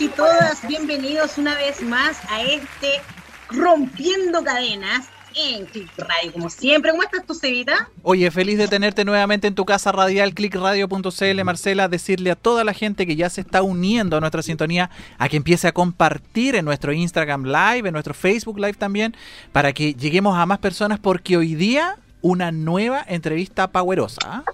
y todas, bienvenidos una vez más a este Rompiendo Cadenas en Click Radio, como siempre. ¿Cómo estás tú, Cevita? Oye, feliz de tenerte nuevamente en tu casa radial, clickradio.cl, Marcela, decirle a toda la gente que ya se está uniendo a nuestra sintonía, a que empiece a compartir en nuestro Instagram Live, en nuestro Facebook Live también, para que lleguemos a más personas, porque hoy día una nueva entrevista powerosa. ¿ah?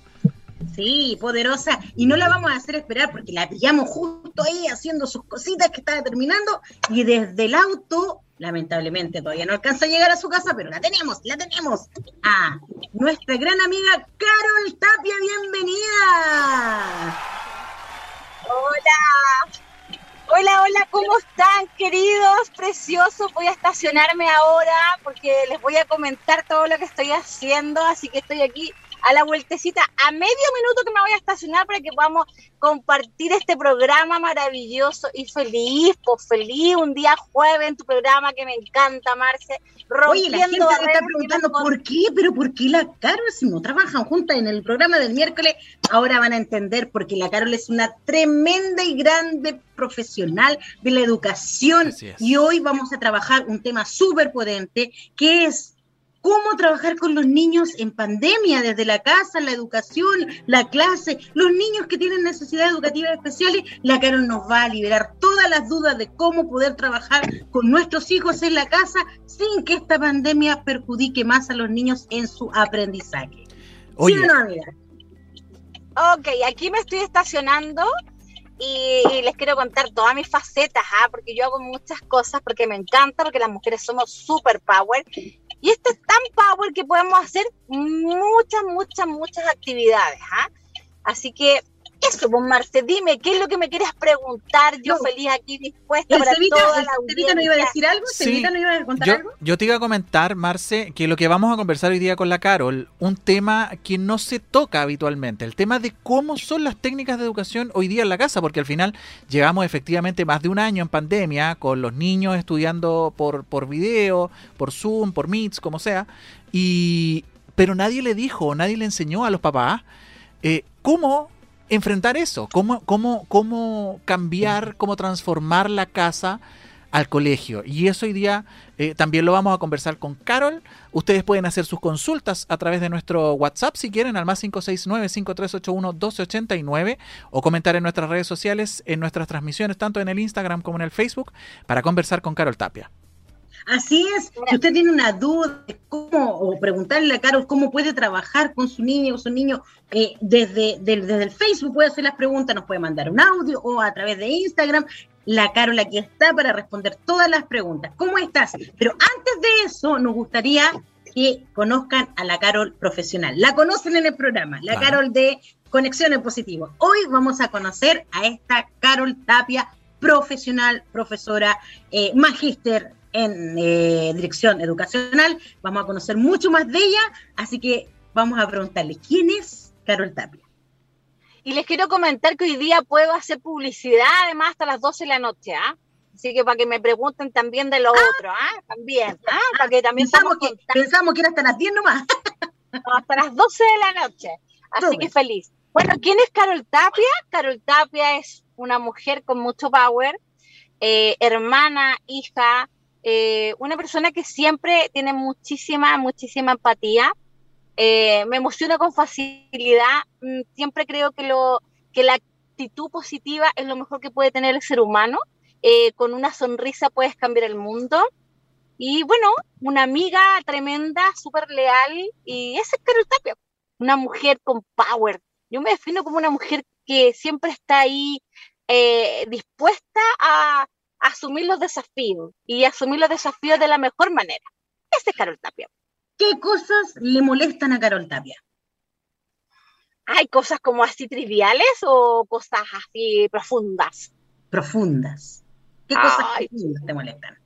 Sí, poderosa. Y no la vamos a hacer esperar porque la pillamos justo ahí haciendo sus cositas que estaba terminando y desde el auto, lamentablemente todavía no alcanza a llegar a su casa, pero la tenemos, la tenemos. A nuestra gran amiga Carol Tapia, bienvenida. Hola. Hola, hola, ¿cómo están, queridos? Preciosos. Voy a estacionarme ahora porque les voy a comentar todo lo que estoy haciendo, así que estoy aquí a la vueltecita, a medio minuto que me voy a estacionar para que podamos compartir este programa maravilloso y feliz, pues feliz, un día jueves en tu programa que me encanta, Marce. Oye, la gente me está preguntando por qué, pero por qué la Carol, si no trabajan juntas en el programa del miércoles, ahora van a entender porque la Carol es una tremenda y grande profesional de la educación. Y hoy vamos a trabajar un tema súper potente que es cómo trabajar con los niños en pandemia, desde la casa, la educación, la clase, los niños que tienen necesidades educativas especiales, la Carol nos va a liberar todas las dudas de cómo poder trabajar con nuestros hijos en la casa sin que esta pandemia perjudique más a los niños en su aprendizaje. ¿Sí o no, amiga? Ok, aquí me estoy estacionando y, les quiero contar todas mis facetas, ¿ah? porque yo hago muchas cosas, porque me encanta, porque las mujeres somos super power y esto es tan power que podemos hacer muchas, muchas, muchas actividades. ¿ah? Así que eso, pues Marce, dime, ¿qué es lo que me quieres preguntar? Yo feliz aquí, dispuesta para toda la audiencia. no iba a decir algo? Sí, no iba a contar yo, algo? Yo te iba a comentar, Marce, que lo que vamos a conversar hoy día con la Carol, un tema que no se toca habitualmente, el tema de cómo son las técnicas de educación hoy día en la casa, porque al final llevamos efectivamente más de un año en pandemia con los niños estudiando por, por video, por Zoom, por Meets, como sea, y pero nadie le dijo, nadie le enseñó a los papás eh, cómo enfrentar eso, cómo, cómo, cómo cambiar, cómo transformar la casa al colegio. Y eso hoy día eh, también lo vamos a conversar con Carol. Ustedes pueden hacer sus consultas a través de nuestro WhatsApp si quieren al más 569-5381-1289 o comentar en nuestras redes sociales, en nuestras transmisiones, tanto en el Instagram como en el Facebook, para conversar con Carol Tapia. Así es, si usted tiene una duda de cómo, o preguntarle a Carol cómo puede trabajar con su niño o su niño eh, desde, desde el Facebook, puede hacer las preguntas, nos puede mandar un audio o a través de Instagram. La Carol aquí está para responder todas las preguntas. ¿Cómo estás? Pero antes de eso, nos gustaría que conozcan a la Carol profesional. La conocen en el programa, la Carol de Conexión en Positivo. Hoy vamos a conocer a esta Carol Tapia profesional, profesora, eh, magíster en eh, dirección educacional. Vamos a conocer mucho más de ella, así que vamos a preguntarle, ¿quién es Carol Tapia? Y les quiero comentar que hoy día puedo hacer publicidad además hasta las 12 de la noche, ¿ah? Así que para que me pregunten también de lo ah. otro, ¿ah? También, ¿ah? Para que también pensamos que, pensamos que era hasta las 10 nomás. hasta las 12 de la noche. Así que feliz. Bueno, ¿quién es Carol Tapia? Carol Tapia es una mujer con mucho power, eh, hermana, hija, eh, una persona que siempre tiene muchísima, muchísima empatía, eh, me emociona con facilidad, mm, siempre creo que, lo, que la actitud positiva es lo mejor que puede tener el ser humano, eh, con una sonrisa puedes cambiar el mundo. Y bueno, una amiga tremenda, súper leal, y esa es Carol Tapia, una mujer con power. Yo me defino como una mujer que siempre está ahí dispuesta a, asumir los desafíos y asumir los desafíos de la mejor manera. Ese es Carol Tapia. ¿Qué cosas le molestan a Carol Tapia? ¿Hay cosas como así triviales o cosas así profundas? Profundas. ¿Qué cosas te molestan?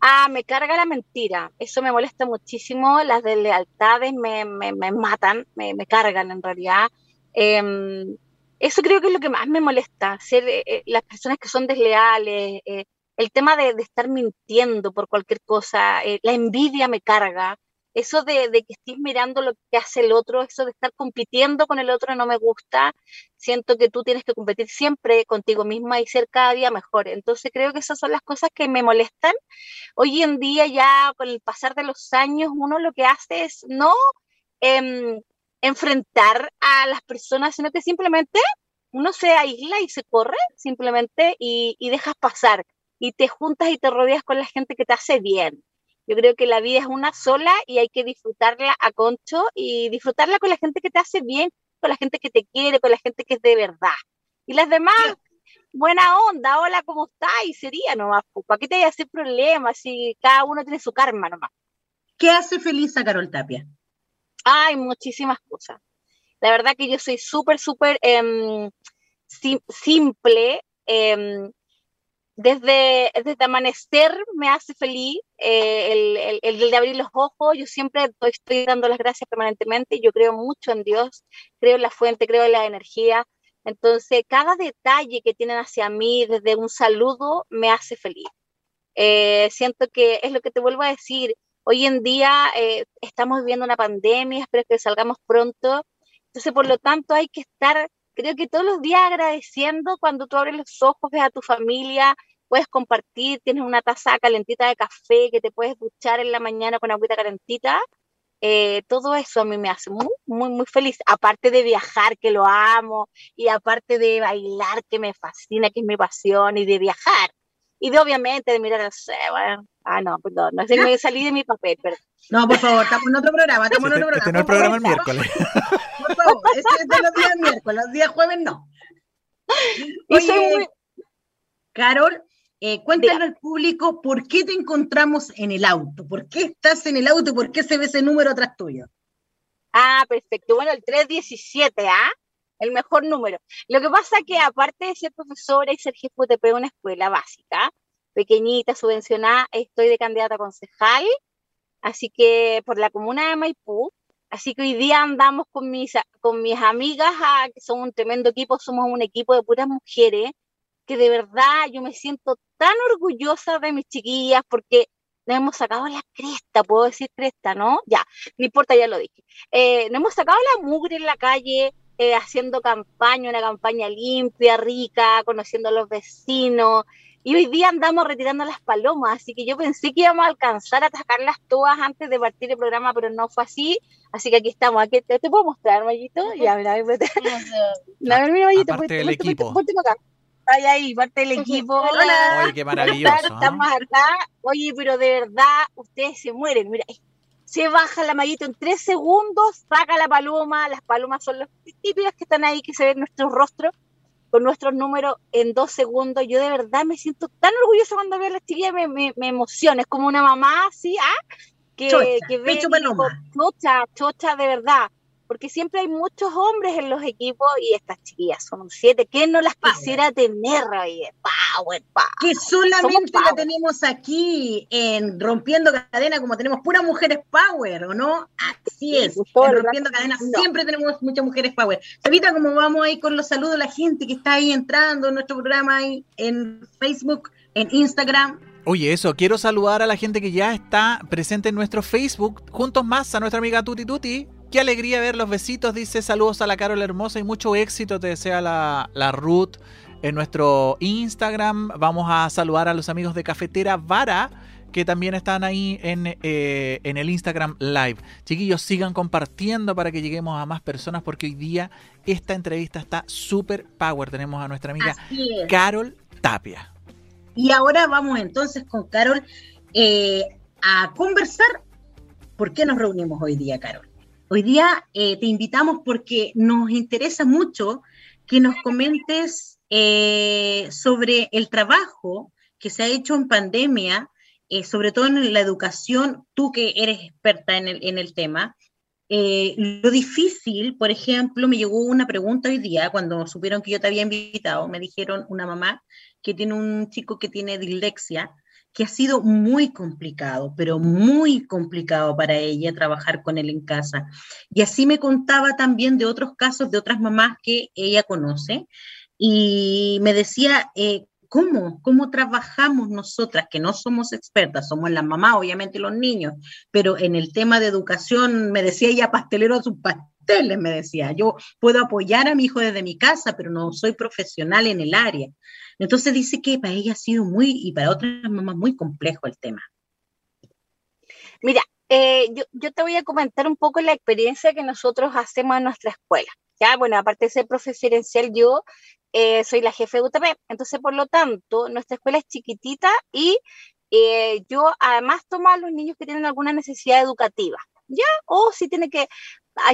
Ah, me carga la mentira. Eso me molesta muchísimo. Las deslealtades me, me, me matan, me, me, cargan en realidad. Eh, eso creo que es lo que más me molesta, ser eh, eh, las personas que son desleales, eh, el tema de, estar mintiendo por cualquier cosa, la envidia me carga, eso de, que estés mirando lo que hace el otro, eso de estar compitiendo con el otro no me gusta. Siento que tú tienes que competir siempre contigo misma y ser cada día mejor. Entonces creo que esas son las cosas que me molestan. Hoy en día ya con el pasar de los años uno lo que hace es no em, enfrentar a las personas, sino que simplemente uno se aísla y se corre simplemente y, y dejas pasar y te juntas y te rodeas con la gente que te hace bien yo creo que la vida es una sola y hay que disfrutarla a concho y disfrutarla con la gente que te hace bien, con la gente que te quiere, con la gente que es de verdad. Y las demás, buena onda, hola, ¿cómo estás? Y sería nomás, ¿para qué te hay a hacer problemas si cada uno tiene su karma nomás? ¿Qué hace feliz a Carol Tapia? Hay muchísimas cosas. La verdad que yo soy súper, súper em, simple. Eh, desde, desde amanecer me hace feliz eh, el, el, de abrir los ojos. Yo siempre estoy, dando las gracias permanentemente. Yo creo mucho en Dios, creo en la fuente, creo en la energía. Entonces, cada detalle que tienen hacia mí, desde un saludo, me hace feliz. Eh, siento que es lo que te vuelvo a decir. Hoy en día eh, estamos viviendo una pandemia, espero que salgamos pronto. Entonces, por lo tanto, hay que estar creo que todos los días agradeciendo cuando tú abres los ojos, ves a tu familia, puedes compartir, tienes una taza calentita de café que te puedes duchar en la mañana con agüita calentita. Eh, todo eso a mí me hace muy, muy, muy feliz. Aparte de viajar, que lo amo, y aparte de bailar, que me fascina, que es mi pasión, y de viajar, y de obviamente de mirar cielo. ah, no, perdón, no sé, me salí de mi papel, pero... No, por favor, estamos en otro programa, estamos en otro programa. Este no el programa el miércoles. Por favor, este es de los días miércoles, los días jueves no. Oye, Carol, eh, cuéntale al público por qué te encontramos en el auto, por qué estás en el auto y por qué se ve ese número atrás tuyo. Ah, perfecto. Bueno, el 317, ¿ah? El mejor número. Lo que pasa que aparte de ser profesora y ser jefe de una escuela básica, pequeñita, subvencionada, estoy de candidata a concejal, así que por la comuna de Maipú, Así que hoy día andamos con mis, con mis amigas, ah, que son un tremendo equipo, somos un equipo de puras mujeres, que de verdad yo me siento tan orgullosa de mis chiquillas porque nos hemos sacado la cresta, puedo decir cresta, ¿no? Ya, no importa, ya lo dije. Eh, nos hemos sacado la mugre en la calle, eh, haciendo campaña, una campaña limpia, rica, conociendo a los vecinos, y hoy día andamos retirando las palomas, así que yo pensé que íbamos a alcanzar a atacarlas todas antes de partir el programa, pero no fue así. Así que aquí estamos. Aquí te, puedo mostrar, Mayito. Ya, mira, mira, mira, mira, Mayito. Parte del equipo. Ahí, ahí, parte del equipo. Hola. Oye, qué maravilloso. Estamos acá. Oye, pero de verdad, ustedes se mueren. Mira, se baja la mallita en tres segundos, saca la paloma. Las palomas son las típicas que están ahí, que se ven nuestros rostros con nuestros números en dos segundos. Yo de verdad me siento tan orgullosa cuando veo a las chiquillas, me, me, me emociona. Es como una mamá así, ¿ah? Que, que ve, chocha, chocha de verdad porque siempre hay muchos hombres en los equipos y estas chiquillas son siete. que no las quisiera tener ahí? Power, power. Que solamente la tenemos aquí en Rompiendo Cadena, como tenemos puras mujeres power, ¿o no? Así es. En Rompiendo Cadena siempre tenemos muchas mujeres power. Sabita, como vamos ahí con los saludos a la gente que está ahí entrando en nuestro programa ahí en Facebook, en Instagram, Oye, eso, quiero saludar a la gente que ya está presente en nuestro Facebook, juntos más a nuestra amiga Tuti Tuti, Qué alegría ver los besitos, dice saludos a la Carol Hermosa y mucho éxito te desea la, la Ruth en nuestro Instagram. Vamos a saludar a los amigos de Cafetera Vara que también están ahí en, eh, en, el Instagram Live. Chiquillos, sigan compartiendo para que lleguemos a más personas porque hoy día esta entrevista está súper power. Tenemos a nuestra amiga Carol Tapia. Y ahora vamos entonces con Carol eh, a conversar. ¿Por qué nos reunimos hoy día, Carol? Hoy día eh, te invitamos porque nos interesa mucho que nos comentes eh, sobre el trabajo que se ha hecho en pandemia, eh, sobre todo en la educación, tú que eres experta en el, en el tema. lo difícil, por ejemplo, me llegó una pregunta hoy día cuando supieron que yo te había invitado, me dijeron una mamá que tiene un chico que tiene dislexia que ha sido muy complicado, pero muy complicado para ella trabajar con él en casa. Y así me contaba también de otros casos de otras mamás que ella conoce y me decía, eh, ¿cómo? ¿Cómo trabajamos nosotras, que no somos expertas, somos las mamás, obviamente los niños, pero en el tema de educación, me decía ella pastelero a sus pasteles, me decía, yo puedo apoyar a mi hijo desde mi casa, pero no soy profesional en el área. Entonces dice que para ella ha sido muy, y para otras mamás, muy complejo el tema. Mira, eh, yo, yo, te voy a comentar un poco la experiencia que nosotros hacemos en nuestra escuela. Ya, bueno, aparte de ser profesional, yo eh, soy la jefe de UTP, entonces por lo tanto, nuestra escuela es chiquitita y eh, yo además tomo a los niños que tienen alguna necesidad educativa, ¿ya? O si tiene que,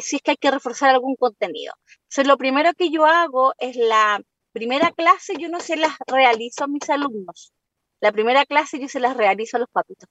si es que hay que reforzar algún contenido. Entonces, lo primero que yo hago es la primera clase, yo no se las realizo a mis alumnos. La primera clase yo se las realizo a los papitos.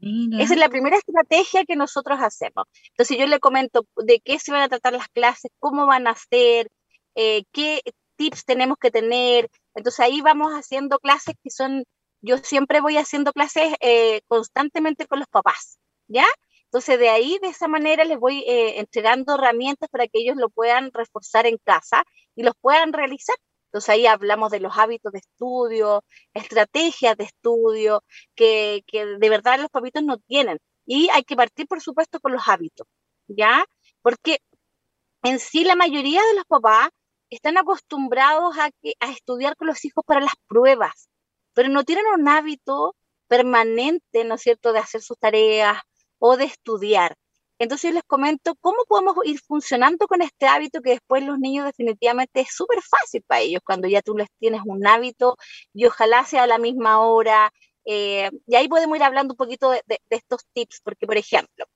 Esa es la primera estrategia que nosotros hacemos. Entonces yo le comento de qué se van a tratar las clases, cómo van a ser, eh, qué tips tenemos que tener. Entonces ahí vamos haciendo clases que son, yo siempre voy haciendo clases eh, constantemente con los papás, ¿ya? Entonces de ahí, de esa manera, les voy eh, entregando herramientas para que ellos lo puedan reforzar en casa y los puedan realizar. Entonces ahí hablamos de los hábitos de estudio, estrategias de estudio, que, de verdad los papitos no tienen. Y hay que partir, por supuesto, con los hábitos, ¿ya? Porque en sí la mayoría de los papás están acostumbrados a, a estudiar con los hijos para las pruebas, pero no tienen un hábito permanente, ¿no es cierto?, de hacer sus tareas o de estudiar. Entonces yo les comento cómo podemos ir funcionando con este hábito que después los niños definitivamente es súper fácil para ellos cuando ya tú les tienes un hábito y ojalá sea a la misma hora. Eh, y ahí podemos ir hablando un poquito de, estos tips, porque por ejemplo,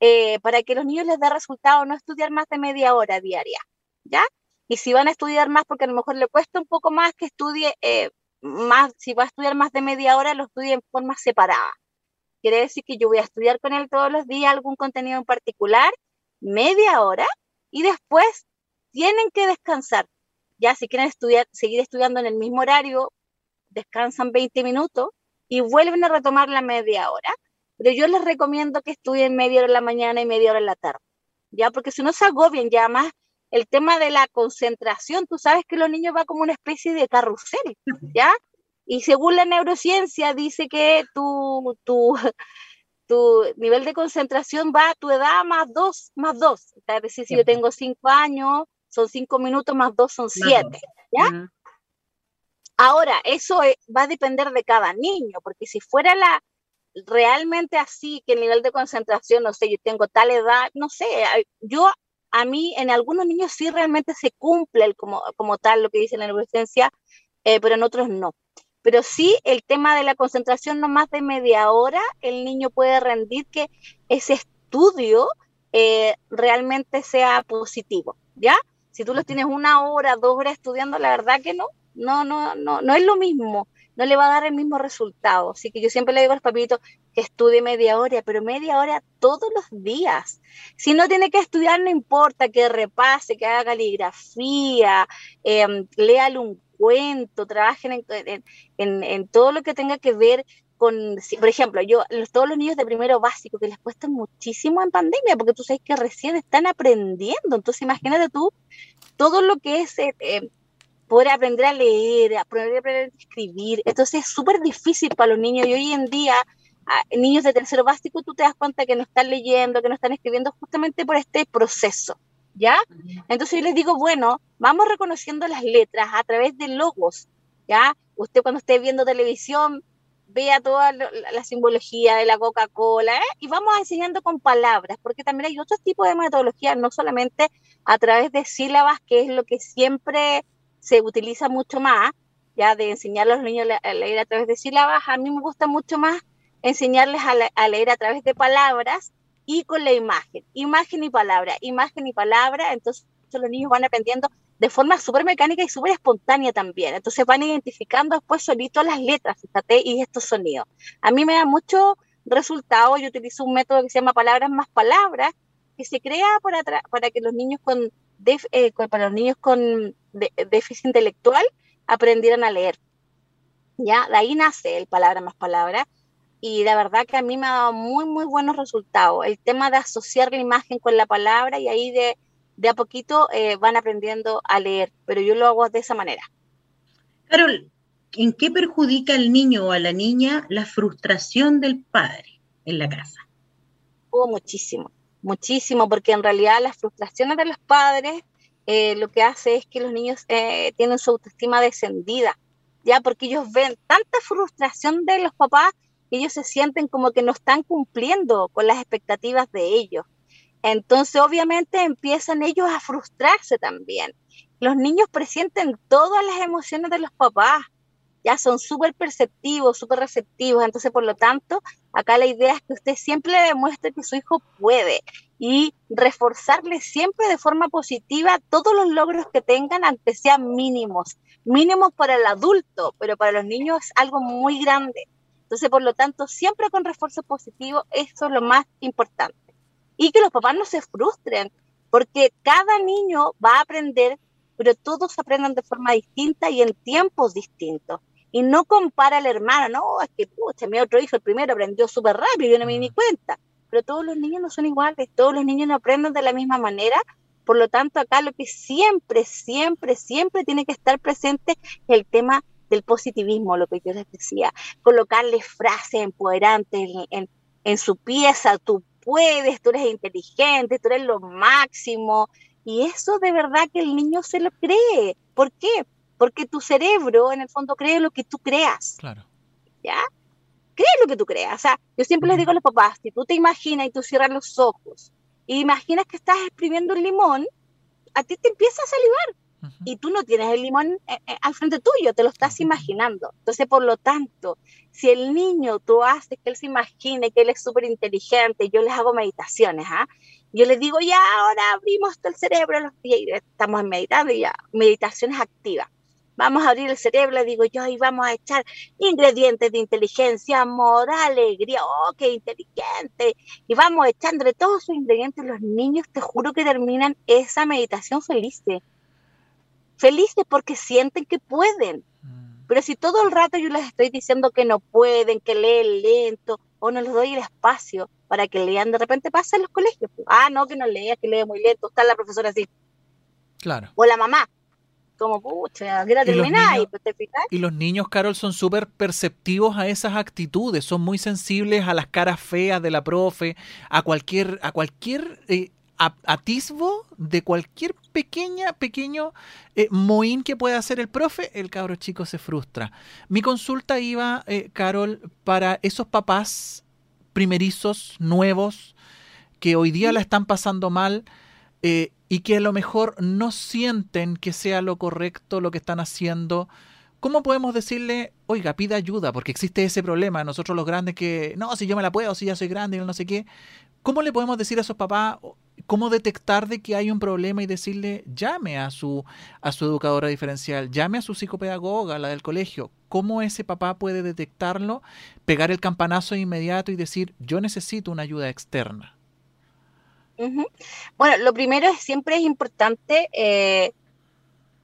eh, para que los niños les dé resultado, no estudiar más de media hora diaria, ¿ya? Y si van a estudiar más, porque a lo mejor le cuesta un poco más que estudie eh, más, si va a estudiar más de media hora, lo estudie en forma separada. Quiere decir que yo voy a estudiar con él todos los días algún contenido en particular, media hora, y después tienen que descansar. Ya si quieren estudiar, seguir estudiando en el mismo horario, descansan 20 minutos y vuelven a retomar la media hora. Pero yo les recomiendo que estudien media hora en la mañana y media hora en la tarde. Ya, porque si no se agobian, ya más el tema de la concentración, tú sabes que los niños van como una especie de carrusel, ¿ya? Y según la neurociencia dice que tu, tu, tu nivel de concentración va a tu edad más dos, más dos. Es decir, si yo tengo cinco años, son cinco minutos más dos, son siete. ¿Ya? Ahora, eso va a depender de cada niño, porque si fuera la realmente así, que el nivel de concentración, no sé, yo tengo tal edad, no sé, yo a mí en algunos niños sí realmente se cumple el, como, como tal lo que dice la neurociencia, eh, pero en otros no. Pero sí, el tema de la concentración no más de media hora, el niño puede rendir que ese estudio eh, realmente sea positivo, ¿ya? Si tú lo tienes una hora, dos horas estudiando, la verdad que no, no, no, no, no es lo mismo, no le va a dar el mismo resultado. Así que yo siempre le digo a los papitos que estudie media hora, pero media hora todos los días. Si no tiene que estudiar, no importa, que repase, que haga caligrafía, eh, léale un cuento, trabajen en, todo lo que tenga que ver con, por ejemplo, yo, todos los niños de primero básico que les cuesta muchísimo en pandemia, porque tú sabes que recién están aprendiendo, entonces imagínate tú todo lo que es eh, eh, poder aprender a leer, aprender, a escribir, entonces es súper difícil para los niños y hoy en día niños de tercero básico tú te das cuenta que no están leyendo, que no están escribiendo justamente por este proceso. ¿Ya? Entonces yo les digo, bueno, vamos reconociendo las letras a través de logos, ¿ya? Usted cuando esté viendo televisión, vea toda la, simbología de la Coca-Cola, ¿eh? y vamos enseñando con palabras, porque también hay otros tipos de metodología, no solamente a través de sílabas, que es lo que siempre se utiliza mucho más, ya de enseñar a los niños a leer a través de sílabas, a mí me gusta mucho más enseñarles a leer a través de palabras y con la imagen, imagen y palabra, imagen y palabra, entonces los niños van aprendiendo de forma súper mecánica y súper espontánea también. Entonces van identificando después solitos las letras, fíjate, y estos sonidos. A mí me da mucho resultado, yo utilizo un método que se llama palabras más palabras, que se crea para, que los niños con, eh, para los niños con déficit intelectual aprendieran a leer. ¿Ya? De ahí nace el palabra más palabra y la verdad que a mí me ha dado muy, muy buenos resultados. El tema de asociar la imagen con la palabra y ahí de, de a poquito eh, van aprendiendo a leer, pero yo lo hago de esa manera. Carol, ¿en qué perjudica al niño o a la niña la frustración del padre en la casa? Oh, muchísimo, muchísimo, porque en realidad las frustraciones de los padres eh, lo que hace es que los niños eh, tienen su autoestima descendida, ya porque ellos ven tanta frustración de los papás ellos se sienten como que no están cumpliendo con las expectativas de ellos. Entonces, obviamente, empiezan ellos a frustrarse también. Los niños presienten todas las emociones de los papás, ya son súper perceptivos, súper receptivos. Entonces, por lo tanto, acá la idea es que usted siempre le demuestre que su hijo puede y reforzarle siempre de forma positiva todos los logros que tengan, aunque sean mínimos. Mínimos para el adulto, pero para los niños es algo muy grande. Entonces, por lo tanto, siempre con refuerzo positivo, eso es lo más importante. Y que los papás no se frustren, porque cada niño va a aprender, pero todos aprenden de forma distinta y en tiempos distintos. Y no compara al hermano, no, es que, pucha, mi otro hijo, el primero, aprendió súper rápido, yo no me di ni cuenta. Pero todos los niños no son iguales, todos los niños no aprenden de la misma manera. Por lo tanto, acá lo que siempre, siempre, siempre tiene que estar presente es el tema del positivismo, lo que yo les decía, colocarle frases empoderantes en, en, su pieza, tú puedes, tú eres inteligente, tú eres lo máximo, y eso de verdad que el niño se lo cree. ¿Por qué? Porque tu cerebro en el fondo cree lo que tú creas. Claro. ¿Ya? Cree lo que tú creas. O sea, yo siempre les digo a los papás, si tú te imaginas y tú cierras los ojos y imaginas que estás exprimiendo un limón, a ti te empieza a salivar y tú no tienes el limón eh, eh, al frente tuyo, te lo estás imaginando. Entonces, por lo tanto, si el niño tú haces que él se imagine que él es súper inteligente, yo les hago meditaciones, ¿ah? Yo les digo, ya, ahora abrimos el cerebro, los pies, estamos meditando y ya, meditaciones activas. Vamos a abrir el cerebro, digo yo, y vamos a echar ingredientes de inteligencia, amor, alegría, oh, qué inteligente. Y vamos echándole todos esos ingredientes, los niños, te juro que terminan esa meditación felices felices porque sienten que pueden. Mm. Pero si todo el rato yo les estoy diciendo que no pueden, que leen lento, o no les doy el espacio para que lean, de repente pasa en los colegios. Ah, no, que no lea, que lee muy lento, está la profesora así. Claro. O la mamá. Como, pucha, quiero terminar. Y, y los niños, Carol, son súper perceptivos a esas actitudes, son muy sensibles a las caras feas de la profe, a cualquier, a cualquier eh, atisbo de cualquier pequeña, pequeño eh, moín que pueda hacer el profe, el cabro chico se frustra. Mi consulta iba, eh, Carol, para esos papás primerizos, nuevos, que hoy día la están pasando mal eh, y que a lo mejor no sienten que sea lo correcto lo que están haciendo. ¿Cómo podemos decirle, oiga, pida ayuda? Porque existe ese problema. Nosotros los grandes que, no, si yo me la puedo, si ya soy grande y no sé qué. ¿Cómo le podemos decir a esos papás, cómo detectar de que hay un problema y decirle, llame a su, a su educadora diferencial, llame a su psicopedagoga, la del colegio? ¿Cómo ese papá puede detectarlo, pegar el campanazo inmediato y decir, yo necesito una ayuda externa? Bueno, lo primero es siempre es importante eh,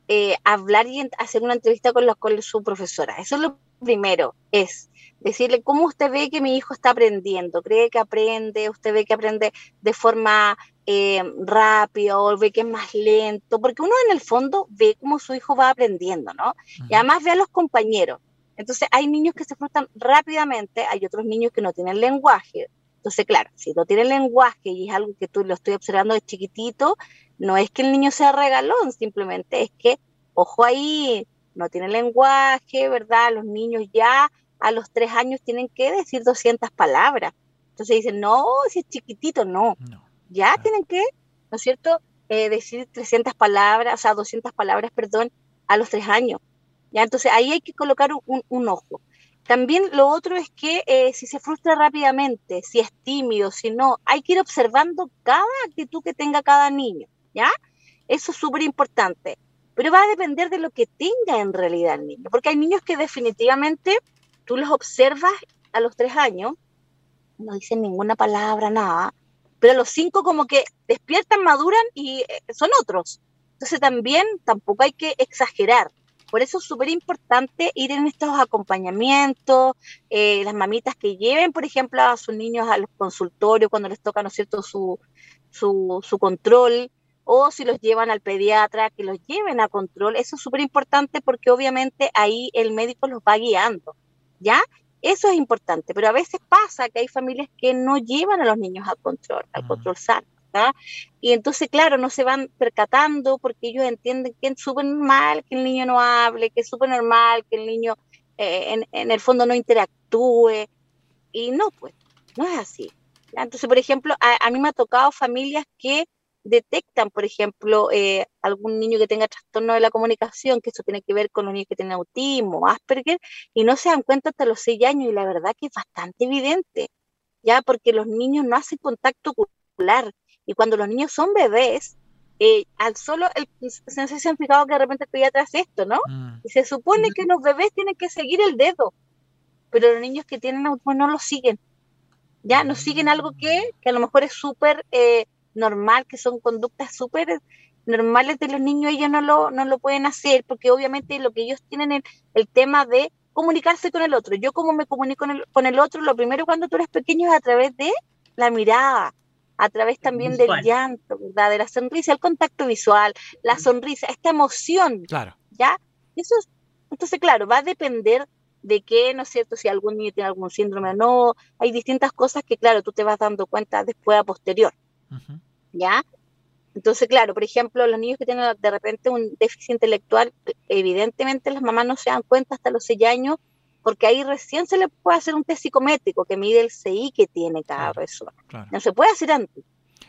eh, hablar y hacer una entrevista con, con su profesora. Eso es lo primero, es decirle cómo usted ve que mi hijo está aprendiendo, cree que aprende, usted ve que aprende de forma eh, rápida o ve que es más lento, porque uno en el fondo ve cómo su hijo va aprendiendo, ¿no? Y además ve a los compañeros. Entonces hay niños que se frustran rápidamente, hay otros niños que no tienen lenguaje. Entonces, claro, si no tiene lenguaje y es algo que tú lo estoy observando de chiquitito, no es que el niño sea regalón, simplemente es que, ojo ahí, no tiene lenguaje, ¿verdad? Los niños ya a los tres años tienen que decir 200 palabras. Entonces dicen, no, si es chiquitito, no. Ya tienen que, ¿no es cierto?, eh, decir 300 palabras, o sea, 200 palabras, perdón, a los tres años. Ya, entonces ahí hay que colocar un, ojo. También lo otro es que eh, si se frustra rápidamente, si es tímido, si no, hay que ir observando cada actitud que tenga cada niño, ¿ya? Eso es súper importante pero va a depender de lo que tenga en realidad el niño, porque hay niños que definitivamente tú los observas a los tres años, no dicen ninguna palabra, nada, pero los cinco como que despiertan, maduran y eh, son otros. Entonces también tampoco hay que exagerar. Por eso es súper importante ir en estos acompañamientos, eh, las mamitas que lleven, por ejemplo, a sus niños a los consultorios cuando les toca, ¿no es cierto?, su, su, su control, o si los llevan al pediatra, que los lleven a control. Eso es súper importante porque obviamente ahí el médico los va guiando, ¿ya? Eso es importante, pero a veces pasa que hay familias que no llevan a los niños al control, al control sano. Y entonces, claro, no se van percatando porque ellos entienden que es súper normal que el niño no hable, que es súper normal que el niño eh, en, el fondo no interactúe. Y no, pues, no es así. Entonces, por ejemplo, a, mí me ha tocado familias que detectan, por ejemplo, eh, algún niño que tenga trastorno de la comunicación, que eso tiene que ver con los niños que tienen autismo, Asperger, y no se dan cuenta hasta los seis años, y la verdad que es bastante evidente, ya porque los niños no hacen contacto ocular, y cuando los niños son bebés, eh, al solo, el, se se han fijado que de repente estoy atrás esto, ¿no? Mm. Y se supone que los bebés tienen que seguir el dedo, pero los niños que tienen autismo no lo siguen, ya no siguen algo que, que a lo mejor es súper eh, normal, que son conductas súper normales de los niños, ellos no lo, no lo pueden hacer, porque obviamente lo que ellos tienen es el tema de comunicarse con el otro. Yo como me comunico con el, con el otro, lo primero cuando tú eres pequeño es a través de la mirada, a través también del llanto, ¿verdad? De la sonrisa, el contacto visual, la sonrisa, esta emoción. Claro. ¿Ya? Eso entonces, claro, va a depender de qué, ¿no es cierto? Si algún niño tiene algún síndrome o no. Hay distintas cosas que, claro, tú te vas dando cuenta después a posterior. ¿Ya? Entonces, claro, por ejemplo, los niños que tienen de repente un déficit intelectual, evidentemente las mamás no se dan cuenta hasta los seis años porque ahí recién se le puede hacer un test psicométrico que mide el CI que tiene cada persona. No se puede hacer antes.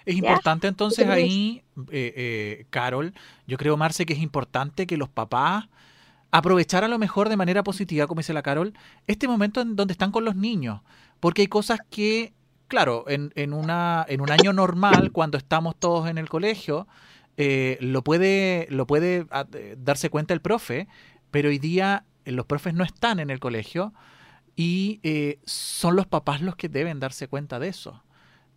Es importante entonces ahí, eh, eh, Carol, yo creo, Marce, que es importante que los papás aprovechar a lo mejor de manera positiva, como dice la Carol, este momento en donde están con los niños, porque hay cosas que, claro, en, en, una, en un año normal, cuando estamos todos en el colegio, eh, lo puede, lo puede ah, darse cuenta el profe, pero hoy día los profes no están en el colegio y eh, son los papás los que deben darse cuenta de eso.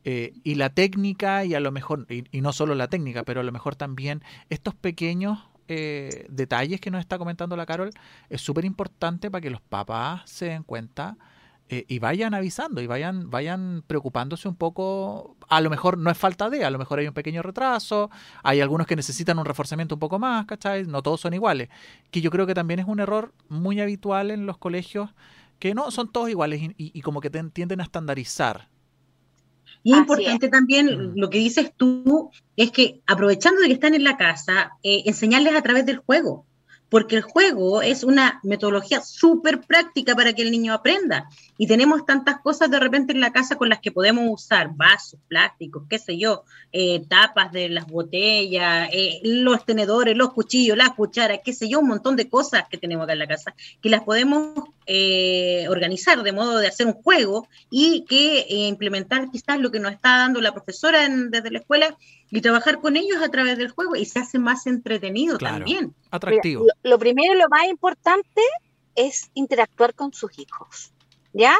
Eh, y la técnica, y a lo mejor, y, no solo la técnica, pero a lo mejor también estos pequeños eh, detalles que nos está comentando la Carol, es súper importante para que los papás se den cuenta eh, y vayan avisando y vayan, vayan preocupándose un poco. A lo mejor no es falta de, a lo mejor hay un pequeño retraso, hay algunos que necesitan un reforzamiento un poco más, ¿cachai? No todos son iguales. Que yo creo que también es un error muy habitual en los colegios, que no son todos iguales y, como que tienden a estandarizar. Y es importante también mm. lo que dices tú, es que aprovechando de que están en la casa, eh, enseñarles a través del juego porque el juego es una metodología súper práctica para que el niño aprenda. Y tenemos tantas cosas de repente en la casa con las que podemos usar, vasos, plásticos, qué sé yo, eh, tapas de las botellas, eh, los tenedores, los cuchillos, las cucharas, qué sé yo, un montón de cosas que tenemos acá en la casa, que las podemos eh, organizar de modo de hacer un juego y que implementar quizás lo que nos está dando la profesora desde la escuela y trabajar con ellos a través del juego y se hace más entretenido también. Atractivo. lo, primero y lo más importante es interactuar con sus hijos, ¿ya?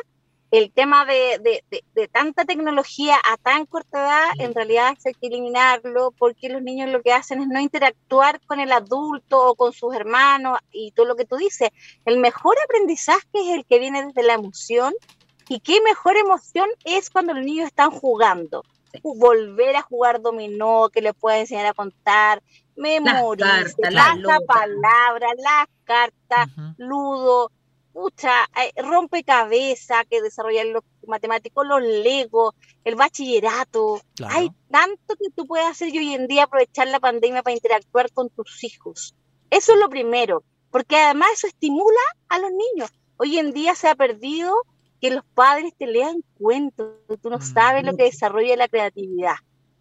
El tema de, de, tanta tecnología a tan corta edad, en realidad hay que eliminarlo porque los niños lo que hacen es no interactuar con el adulto o con sus hermanos y todo lo que tú dices. El mejor aprendizaje es el que viene desde la emoción y qué mejor emoción es cuando los niños están jugando volver a jugar dominó, que le pueda enseñar a contar, memoria, las palabras, las cartas, ludo, pucha, eh, rompecabezas que desarrollan los matemáticos, los legos, el bachillerato. Hay tanto que tú puedes hacer y hoy en día aprovechar la pandemia para interactuar con tus hijos. Eso es lo primero, porque además eso estimula a los niños. Hoy en día se ha perdido que los padres te lean cuentos, tú no sabes lo que desarrolla la creatividad.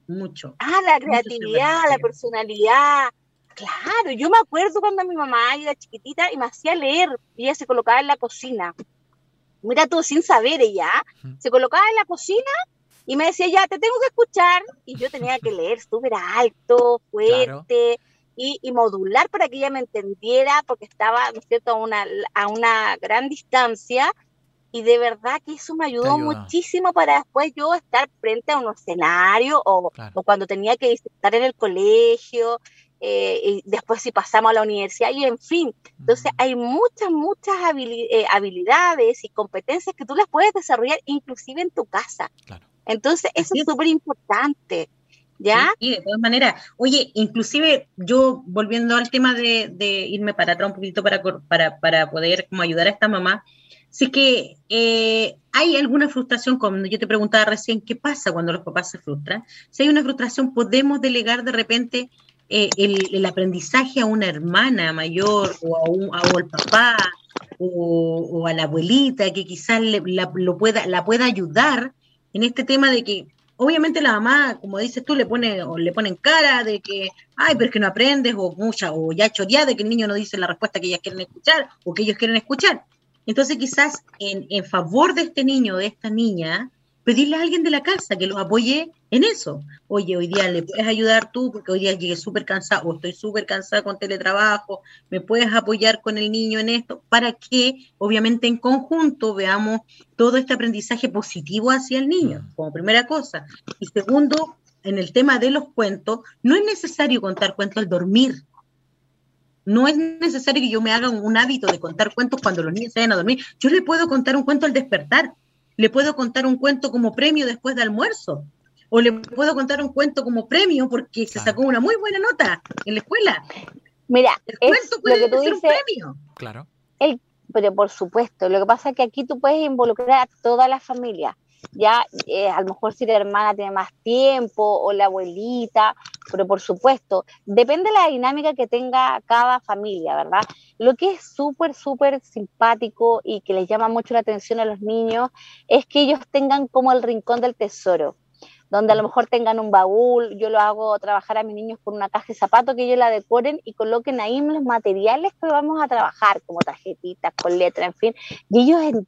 Mucho. Ah, la creatividad, la personalidad. Claro, yo me acuerdo cuando mi mamá era chiquitita y me hacía leer y ella se colocaba en la cocina. Mira todo sin saber ella. Se colocaba en la cocina y me decía, ya, te tengo que escuchar. Y yo tenía que leer súper alto, fuerte. Y, y, modular para que ella me entendiera, porque estaba, ¿no es cierto?, a una, a una gran distancia y de verdad que eso me ayudó muchísimo para después yo estar frente a un escenario o, cuando tenía que estar en el colegio, eh, y después si pasamos a la universidad y en fin. Entonces hay muchas, muchas eh, habilidades y competencias que tú las puedes desarrollar inclusive en tu casa. Entonces eso es súper importante. ¿Ya? Sí, de todas maneras. Oye, inclusive yo volviendo al tema de, irme para atrás un poquito para, para, para poder como ayudar a esta mamá, si que eh, hay alguna frustración, como yo te preguntaba recién, ¿qué pasa cuando los papás se frustran? Si hay una frustración, podemos delegar de repente eh, el, aprendizaje a una hermana mayor o a un, al papá o, a la abuelita que quizás la, lo pueda, la pueda ayudar en este tema de que obviamente la mamá, como dices tú, le pone o le ponen cara de que, ay, pero es que no aprendes, o mucha, o ya choreada de que el niño no dice la respuesta que ellas quieren escuchar o que ellos quieren escuchar. Entonces, quizás en, en favor de este niño, de esta niña, pedirle a alguien de la casa que los apoye en eso. Oye, hoy día le puedes ayudar tú porque hoy día llegué súper cansado o estoy súper cansada con teletrabajo, me puedes apoyar con el niño en esto para que obviamente en conjunto veamos todo este aprendizaje positivo hacia el niño, mm. como primera cosa. Y segundo, en el tema de los cuentos, no es necesario contar cuentos al dormir. No es necesario que yo me haga un hábito de contar cuentos cuando los niños se vayan a dormir. Yo le puedo contar un cuento al despertar le puedo contar un cuento como premio después de almuerzo, o le puedo contar un cuento como premio porque se sacó una muy buena nota en la escuela. Mira, el cuento puede lo que tú ser un premio. Claro. El, pero por supuesto, lo que pasa es que aquí tú puedes involucrar a toda la familia ya eh, a lo mejor si la hermana tiene más tiempo o la abuelita, pero por supuesto, depende de la dinámica que tenga cada familia, ¿verdad? Lo que es súper, súper simpático y que les llama mucho la atención a los niños es que ellos tengan como el rincón del tesoro donde a lo mejor tengan un baúl, yo lo hago trabajar a mis niños con una caja de zapatos que ellos la decoren y coloquen ahí los materiales que vamos a trabajar, como tarjetitas, con letras, en fin, y ellos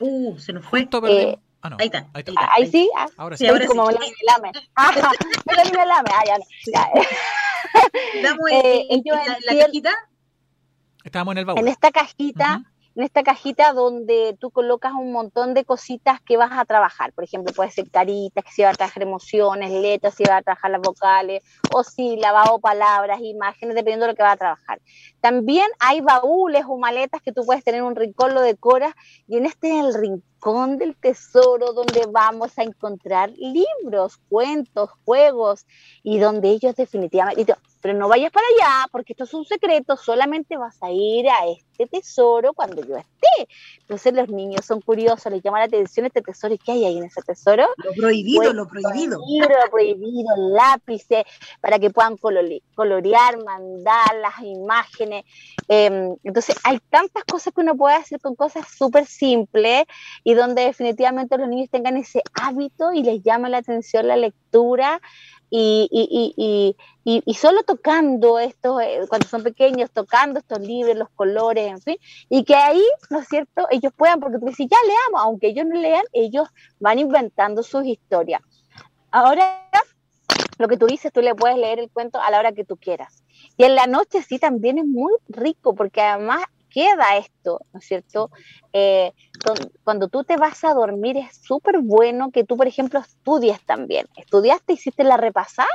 Uh, se nos fue. Eh, ah, no. Ahí está. Ahí, está. ahí sí. Ah, ahora sí. Ahora como sí. lame. Ah, lame. Ah, ya no. Ya. Estamos eh, en, la, la, cajita. Estábamos en el baúl. En esta cajita. Uh -huh en esta cajita donde tú colocas un montón de cositas que vas a trabajar. Por ejemplo, puede ser caritas, que se va a trabajar emociones, letras, si va a trabajar las vocales, o si lavado palabras, imágenes, dependiendo de lo que va a trabajar. También hay baúles o maletas que tú puedes tener en un rincón, lo decoras, y en este es el rincón del tesoro donde vamos a encontrar libros, cuentos, juegos, y donde ellos definitivamente pero no vayas para allá porque esto es un secreto, solamente vas a ir a este tesoro cuando yo esté. Entonces los niños son curiosos, les llama la atención este tesoro y qué hay ahí en ese tesoro. Lo prohibido, lo prohibido. Lo prohibido, lápices, para que puedan colorear, mandar las imágenes. Em, entonces hay tantas cosas que uno puede hacer con cosas súper simples y donde definitivamente los niños tengan ese hábito y les llama la atención la lectura y, y, y, y, solo tocando estos, eh, cuando son pequeños, tocando estos libros, los colores, en fin, y que ahí, ¿no es cierto?, ellos puedan, porque tú dices, ya leamos, aunque ellos no lean, ellos van inventando sus historias. Ahora, lo que tú dices, tú le puedes leer el cuento a la hora que tú quieras. Y en la noche sí también es muy rico, porque además queda esto, ¿no es cierto? Eh, cuando tú te vas a dormir es súper bueno que tú, por ejemplo, estudies también. Estudiaste, hiciste la repasada,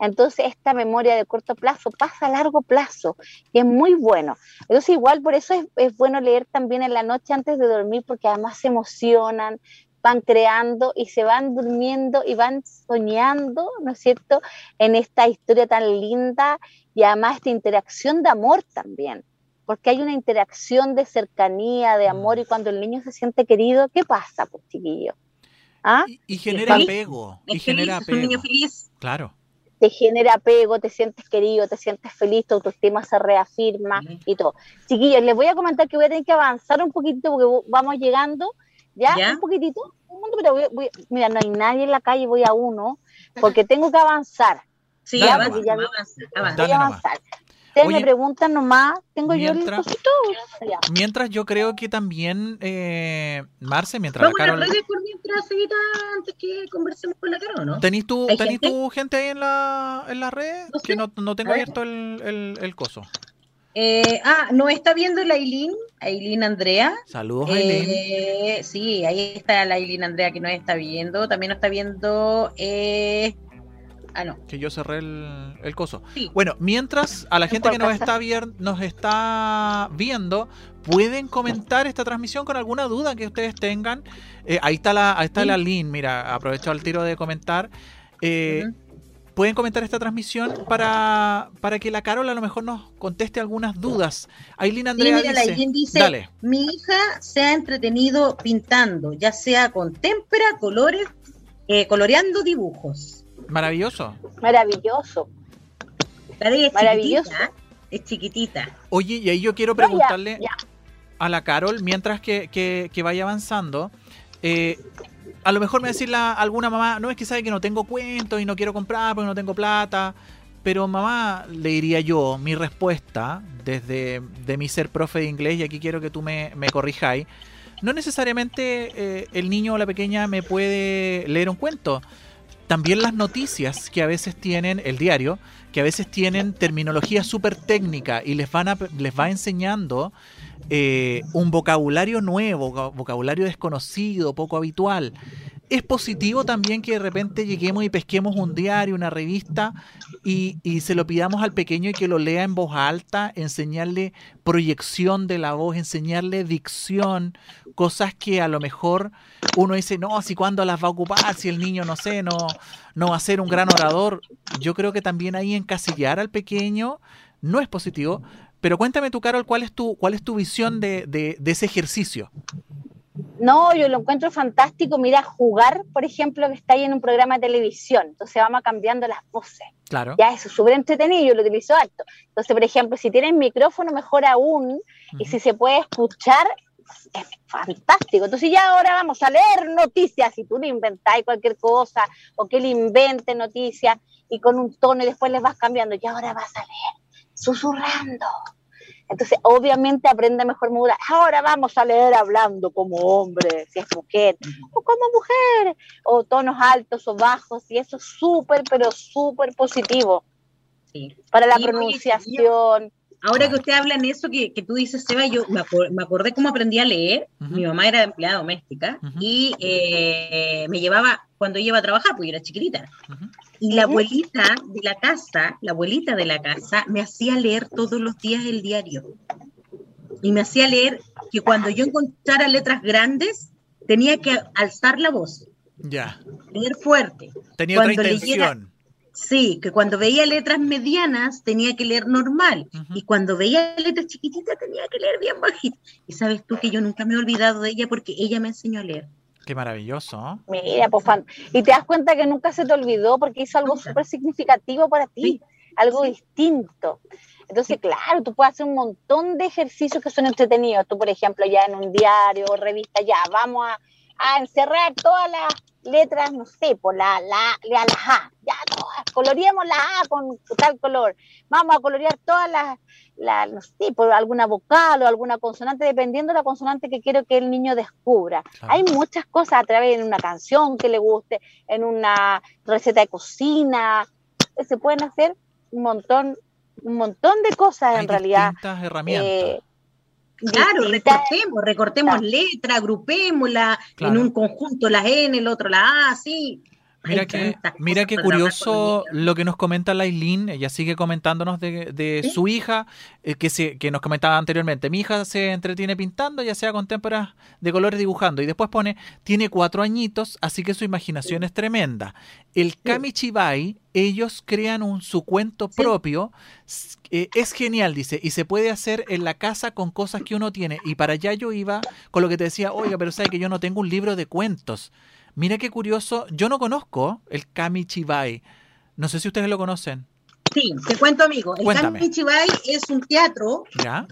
entonces esta memoria de corto plazo pasa a largo plazo y es muy bueno. Entonces igual por eso es, es bueno leer también en la noche antes de dormir porque además se emocionan, van creando y se van durmiendo y van soñando, ¿no es cierto?, en esta historia tan linda y además esta interacción de amor también porque hay una interacción de cercanía, de amor, y cuando el niño se siente querido, ¿qué pasa, pues, chiquillo? ¿Ah? Y, genera apego. Y genera apego. Un niño feliz. Claro. Te genera apego, te sientes querido, te sientes feliz, tu autoestima se reafirma y todo. Chiquillos, les voy a comentar que voy a tener que avanzar un poquito porque vamos llegando, ¿ya? Un poquitito, pero mira, no hay nadie en la calle, voy a uno, porque tengo que avanzar. Sí, ya, avanza, Voy a avanzar. Ustedes me preguntan nomás, tengo yo el cosito. Mientras yo creo que también, eh, Marce, mientras Vamos la Carol... por mientras, seguida, antes que conversemos con la Carol, ¿no? ¿Tenís tu, ¿tenís gente? tu gente ahí en la, en la red? No sé. Que no, no tengo abierto el, el, el coso. Eh, ah, no está viendo la Aileen, Aileen Andrea. Saludos, Aileen. Eh, sí, ahí está la Aileen Andrea que nos está viendo. También nos está viendo eh, Ah, no. Que yo cerré el, el coso. Bueno, mientras a la gente que nos está, nos está viendo, pueden comentar esta transmisión con alguna duda que ustedes tengan. Eh, ahí está la, ahí está la link, mira, aprovecho el tiro de comentar. Eh, pueden comentar esta transmisión para, para que la Carol a lo mejor nos conteste algunas dudas. Aileen Andrea dice, mi hija se ha entretenido pintando, ya sea con témpera, colores, eh, coloreando dibujos. Maravilloso. Maravilloso. es Maravilloso. Chiquitita, es chiquitita. Oye, y ahí yo quiero preguntarle a la Carol, mientras que, que, vaya avanzando, eh, a lo mejor me decir alguna mamá, no es que sabe que no tengo cuentos y no quiero comprar porque no tengo plata. Pero mamá, le diría yo, mi respuesta desde de mi ser profe de inglés, y aquí quiero que tú me, me corrijáis, no necesariamente eh, el niño o la pequeña me puede leer un cuento. También las noticias que a veces tienen, el diario, que a veces tienen terminología súper técnica y les, van les va enseñando eh, un vocabulario nuevo, vocabulario desconocido, poco habitual. Es positivo también que de repente lleguemos y pesquemos un diario, una revista y, se lo pidamos al pequeño y que lo lea en voz alta, enseñarle proyección de la voz, enseñarle dicción, cosas que a lo mejor uno dice, no, si cuándo las va a ocupar, si el niño, no sé, no, no va a ser un gran orador. Yo creo que también ahí encasillar al pequeño no es positivo, pero cuéntame tú, Carol, ¿cuál es tu, cuál es tu visión de, de, ese ejercicio? No, yo lo encuentro fantástico. Mira, jugar, por ejemplo, que está ahí en un programa de televisión. Entonces vamos cambiando las voces. Claro. Ya eso es súper entretenido, yo lo utilizo alto. Entonces, por ejemplo, si tienen micrófono, mejor aún. Y si se puede escuchar, es fantástico. Entonces ya ahora vamos a leer noticias. Si tú le inventáis cualquier cosa o que le invente noticias y con un tono y después les vas cambiando, y ahora vas a leer susurrando. Entonces, obviamente aprende mejor modular. Ahora vamos a leer hablando como hombre, si es mujer, o como mujer, o tonos altos o bajos, y eso es súper, pero súper positivo. Para la pronunciación. Ahora que usted habla en eso que, que tú dices, Seba, yo me, acordé cómo aprendí a leer. Mi mamá era empleada doméstica y eh, me llevaba cuando iba a trabajar, porque yo era chiquitita. Y la abuelita de la casa, la abuelita de la casa, me hacía leer todos los días el diario. Y me hacía leer que cuando yo encontrara letras grandes, tenía que alzar la voz. Ya. Leer fuerte. Tenía otra intención. Sí, que cuando veía letras medianas tenía que leer normal y cuando veía letras chiquititas tenía que leer bien bajito. Y sabes tú que yo nunca me he olvidado de ella porque ella me enseñó a leer. Qué maravilloso. Mira, pues fan. Y te das cuenta que nunca se te olvidó porque hizo algo súper significativo para ti, algo distinto. Entonces, claro, tú puedes hacer un montón de ejercicios que son entretenidos. Tú, por ejemplo, ya en un diario o revista, ya vamos a, a encerrar todas las letras, no sé, por la, la, la, la A, ya todas, coloreemos la A con tal color, vamos a colorear todas las, la, no sé, por alguna vocal o alguna consonante, dependiendo de la consonante que quiero que el niño descubra. Hay muchas cosas a través de una canción que le guste, en una receta de cocina, se pueden hacer un montón, un montón de cosas en realidad. herramientas. Eh, Claro, recortemos, recortemos letra, agrupémosla en un conjunto, la N, el otro la A, sí. Mira que, mira qué curioso lo que nos comenta Lailin, ella sigue comentándonos de, su hija, eh, que, se, que nos comentaba anteriormente, mi hija se entretiene pintando, ya sea con témperas de colores dibujando, y después pone, tiene cuatro añitos, así que su imaginación es tremenda. El Kamichibai, ellos crean un, su cuento propio, eh, es genial, dice, y se puede hacer en la casa con cosas que uno tiene, y para allá yo iba con lo que te decía, oiga, pero sabe que yo no tengo un libro de cuentos. Mira qué curioso, yo no conozco el Kamichibai. No sé si ustedes lo conocen. Sí, te cuento, amigo. El Kamichibai es un teatro,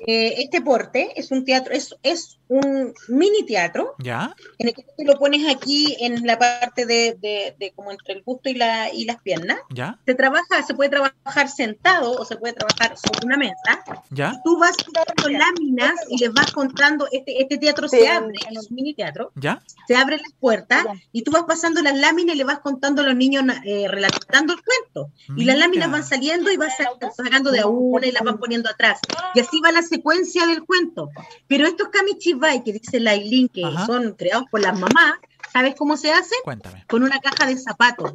eh, este porte es un teatro, es, es un mini teatro, ¿Ya? en el que tú lo pones aquí en la parte de, de, como entre el busto y, la, y las piernas. ¿Ya? Se trabaja, se puede trabajar sentado o se puede trabajar sobre una mesa. ¿Ya? tú vas con láminas y les vas contando, este, este teatro se abre, es un mini teatro, ¿Ya? se abren las puertas y tú vas pasando las láminas y le vas contando a los niños, eh, relatando el cuento. Y las láminas van saliendo y vas sacando de a una y las van poniendo atrás. Y así va la secuencia del cuento. Pero estos kamichi que dice Lailin, que son creados por las mamás, ¿sabes cómo se hace? Cuéntame. Con una caja de zapatos.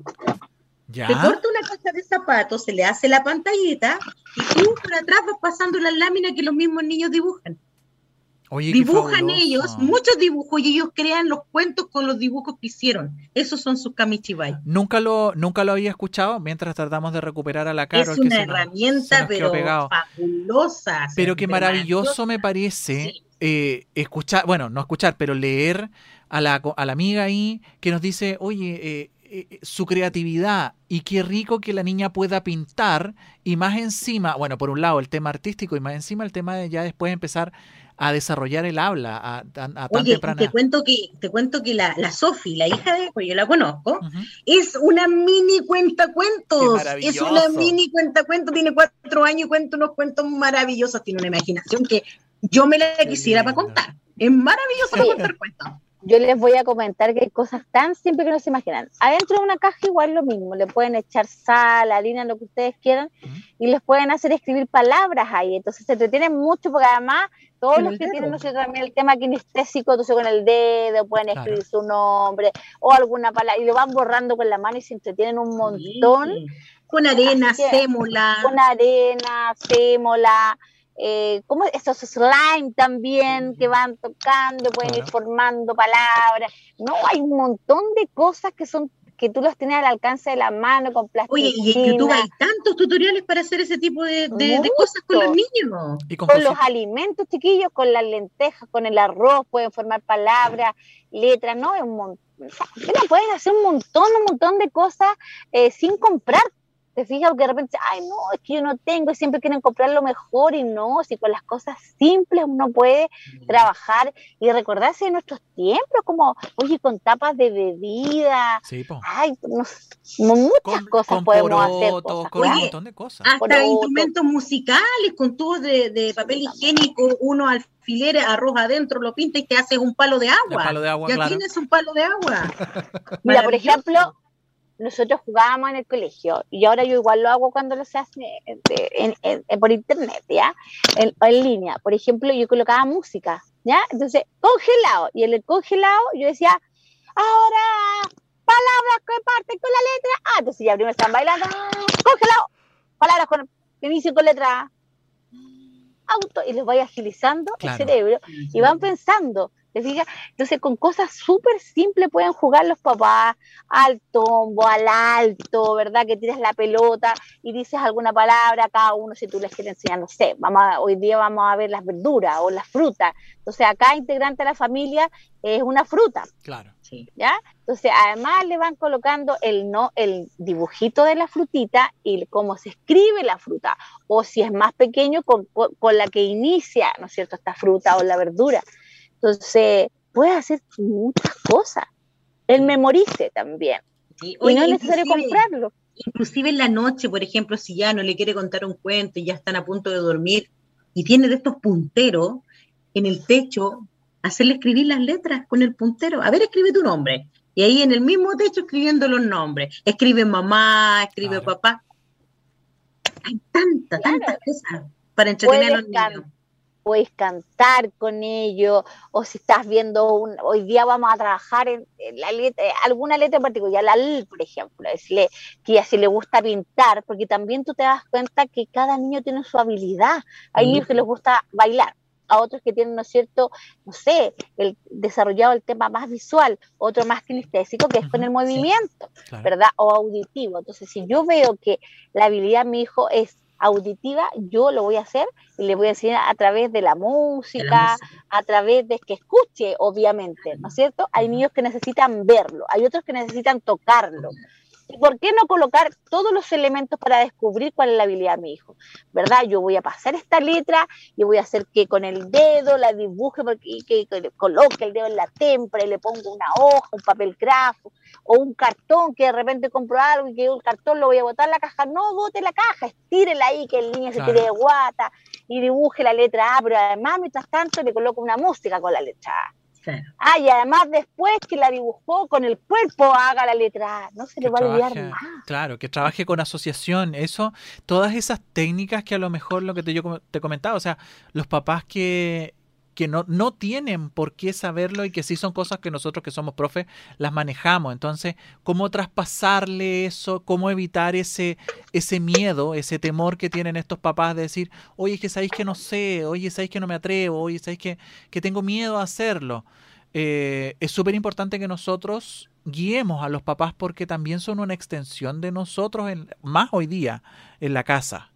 ¿Ya? Te corta una caja de zapatos, se le hace la pantallita y tú por atrás vas pasando las láminas que los mismos niños dibujan. Dibujan ellos muchos dibujos y ellos crean los cuentos con los dibujos que hicieron. Esos son sus kamichibai. Nunca lo, nunca lo había escuchado mientras tratamos de recuperar a la cara. Es una herramienta, pero fabulosa. Pero qué maravilloso me parece eh, escuchar, bueno, no escuchar, pero leer a la, a la amiga ahí que nos dice, oye, eh, eh, su creatividad y qué rico que la niña pueda pintar y más encima, bueno, por un lado el tema artístico y más encima el tema de ya después empezar a desarrollar el habla a, a, tan temprana. Te cuento que, te cuento que la, la Sofi, la hija de, pues yo la conozco, es una mini cuentacuentos. Es una mini cuentacuentos, tiene cuatro años y cuenta unos cuentos maravillosos, tiene una imaginación que yo me la quisiera para contar. Es maravilloso para contar cuentos yo les voy a comentar que hay cosas tan simples que no se imaginan. Adentro de una caja igual lo mismo, le pueden echar sal, harina, lo que ustedes quieran, y les pueden hacer escribir palabras ahí. Entonces se entretienen mucho porque además todos los que tienen no sé, también el tema kinestésico, entonces con el dedo pueden escribir su nombre o alguna palabra y lo van borrando con la mano y se entretienen un montón. Con arena, sémola. Con arena, sémola eh, como esos slime también que van tocando, pueden ir formando palabras. No, hay un montón de cosas que son que tú los tienes al alcance de la mano con plástico. Oye, y en YouTube hay tantos tutoriales para hacer ese tipo de, cosas con los niños. con, los alimentos chiquillos, con las lentejas, con el arroz, pueden formar palabras, letras, ¿no? Es un montón. pueden hacer un montón, un montón de cosas eh, sin comprar te fijas que de repente, ay, no, es que yo no tengo, y siempre quieren comprar lo mejor y no, si con las cosas simples uno puede trabajar y recordarse de nuestros tiempos, como, oye, con tapas de bebida, sí, ay, muchas cosas podemos hacer. con un montón de cosas. Hasta instrumentos musicales, con tubos de, papel higiénico, uno alfileres, arroz adentro, lo pinta y te haces un palo de agua. Palo de agua ya tienes un palo de agua. Mira, por ejemplo, nosotros jugábamos en el colegio y ahora yo igual lo hago cuando lo se hace por internet, ¿ya? En, línea. Por ejemplo, yo colocaba música, ¿ya? Entonces, congelado. Y en el congelado yo decía, ahora, palabras que parten con la letra Ah, entonces ya primero están bailando, congelado, palabras con, que inician con letra auto, y les voy agilizando el cerebro y van pensando. Entonces, con cosas súper simples pueden jugar los papás al tombo, al alto, ¿verdad? Que tienes la pelota y dices alguna palabra, cada uno, si tú les quieres enseñar, no sé, vamos hoy día vamos a ver las verduras o las frutas. Entonces, acá integrante de la familia es una fruta. Claro. Sí. ¿Ya? Entonces, además le van colocando el no, el dibujito de la frutita y cómo se escribe la fruta, o si es más pequeño, con, con la que inicia, ¿no es cierto?, esta fruta o la verdura. Entonces, puede hacer muchas cosas. El memorice también. y no es necesario comprarlo. Inclusive en la noche, por ejemplo, si ya no le quiere contar un cuento y ya están a punto de dormir y tiene de estos punteros en el techo, hacerle escribir las letras con el puntero. A ver, escribe tu nombre. Y ahí en el mismo techo escribiendo los nombres. Escribe mamá, escribe papá. Hay tantas, tantas cosas para entretener a los niños puedes cantar con ellos, o si estás viendo, un, hoy día vamos a trabajar en, la letra, eh, alguna letra en particular, la L, por ejemplo, decirle que si le gusta pintar, porque también tú te das cuenta que cada niño tiene su habilidad. Hay niños que les gusta bailar, a otros que tienen, ¿no es cierto?, no sé, el desarrollado el tema más visual, otro más kinestésico, que es con el movimiento, ¿verdad? O auditivo. Entonces, si yo veo que la habilidad de mi hijo es auditiva, yo lo voy a hacer y le voy a enseñar a través de la música, a través de que escuche, obviamente, ¿no es cierto? Hay niños que necesitan verlo, hay otros que necesitan tocarlo. ¿Y por qué no colocar todos los elementos para descubrir cuál es la habilidad de mi hijo? ¿Verdad? Yo voy a pasar esta letra y voy a hacer que con el dedo la dibuje y que, coloque el dedo en la témpora y le pongo una hoja, un papel craft o un cartón que de repente compro algo y que el cartón lo voy a botar en la caja. No bote la caja, estírela ahí, que el niño se tire de guata y dibuje la letra A, pero además, mientras tanto, le coloco una música con la letra A. Ah, y además después que la dibujó con el cuerpo haga la letra A, no se le va a olvidar más. Claro, que trabaje con asociación, eso, todas esas técnicas que a lo mejor lo que te, yo te comentaba, o sea, los papás que que no, no tienen por qué saberlo y que sí son cosas que nosotros que somos profes las manejamos. Entonces, ¿cómo traspasarle eso? ¿Cómo evitar ese, ese miedo, ese temor que tienen estos papás de decir, oye, es que sabéis que no sé, oye, sabéis que no me atrevo, oye, sabéis que, que tengo miedo a hacerlo? Eh, es súper importante que nosotros guiemos a los papás porque también son una extensión de nosotros, en, más hoy día, en la casa.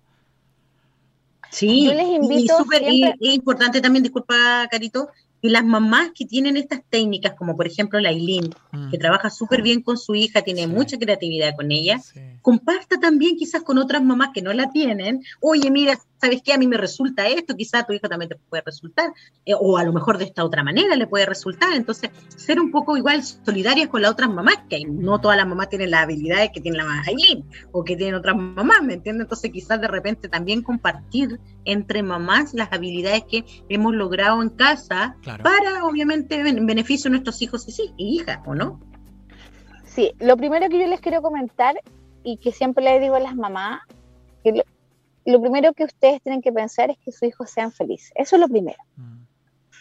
Sí, Yo les invito y, es importante también, disculpa Carito, y las mamás que tienen estas técnicas, como por ejemplo la Eileen, que mm. trabaja súper bien con su hija, tiene mucha creatividad con ella, comparta también quizás con otras mamás que no la tienen. Oye, mira, ¿sabes qué? A mí me resulta esto, quizás a tu hijo también te puede resultar, eh, o a lo mejor de esta otra manera le puede resultar. Entonces, ser un poco igual solidarias con las otras mamás, que no todas las mamás tienen las habilidades que tiene la mamá Aileen, o que tienen otras mamás, ¿me entiendes? Entonces, quizás de repente también compartir entre mamás las habilidades que hemos logrado en casa, para obviamente en beneficio de nuestros hijos y, sí, y hijas, ¿o no? Sí, lo primero que yo les quiero comentar y que siempre le digo a las mamás, que lo primero que ustedes tienen que pensar es que sus hijos sean felices. Eso es lo primero. Mm.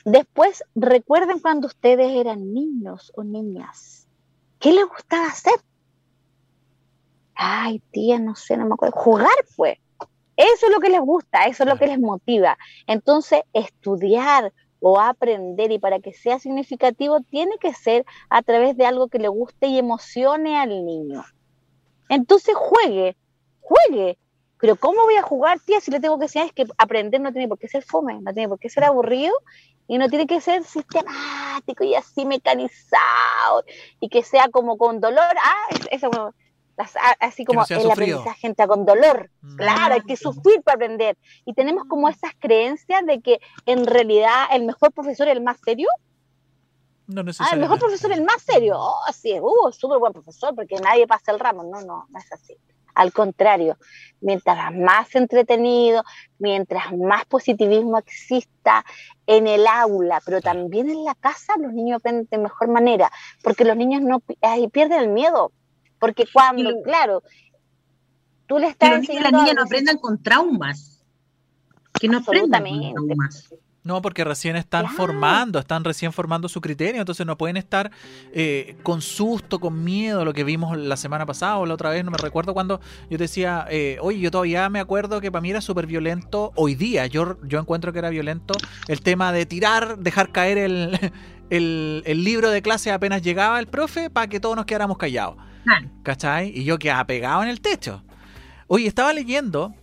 Después, recuerden cuando ustedes eran niños o niñas. ¿Qué les gustaba hacer? Ay, tía, no sé, no me acuerdo. Jugar, pues. Eso es lo que les gusta, eso es lo que les motiva. Entonces, estudiar o aprender y para que sea significativo tiene que ser a través de algo que le guste y emocione al niño. Entonces, juegue, juegue, pero ¿cómo voy a jugar, tía, si le tengo que decir es que aprender no tiene por qué ser fome, no tiene por qué ser aburrido y no tiene que ser sistemático y así mecanizado y que sea como con dolor? Ah, eso, así como el aprendizaje entra con dolor. Mm. Claro, hay que sufrir para aprender. Y tenemos como esas creencias de que en realidad el mejor profesor es el más serio. No ah, el mejor profesor es el más serio. Oh, sí, uh, súper buen profesor porque nadie pasa el ramo. No, no, no es así. Al contrario, mientras más entretenido, mientras más positivismo exista en el aula, pero también en la casa, los niños aprenden de mejor manera, porque los niños no pierden el miedo. Porque cuando, claro, tú le estás. Que las niñas no aprendan con traumas. Que no aprendan con traumas. No, porque recién están formando, están recién formando su criterio, entonces no pueden estar eh, con susto, con miedo, lo que vimos la semana pasada o la otra vez, no me recuerdo cuando yo decía, eh, oye, yo todavía me acuerdo que para mí era súper violento, hoy día yo, yo encuentro que era violento el tema de tirar, dejar caer el, el, libro de clase apenas llegaba el profe para que todos nos quedáramos callados. ¿Cachai? Y yo quedaba pegado en el techo. Oye, estaba leyendo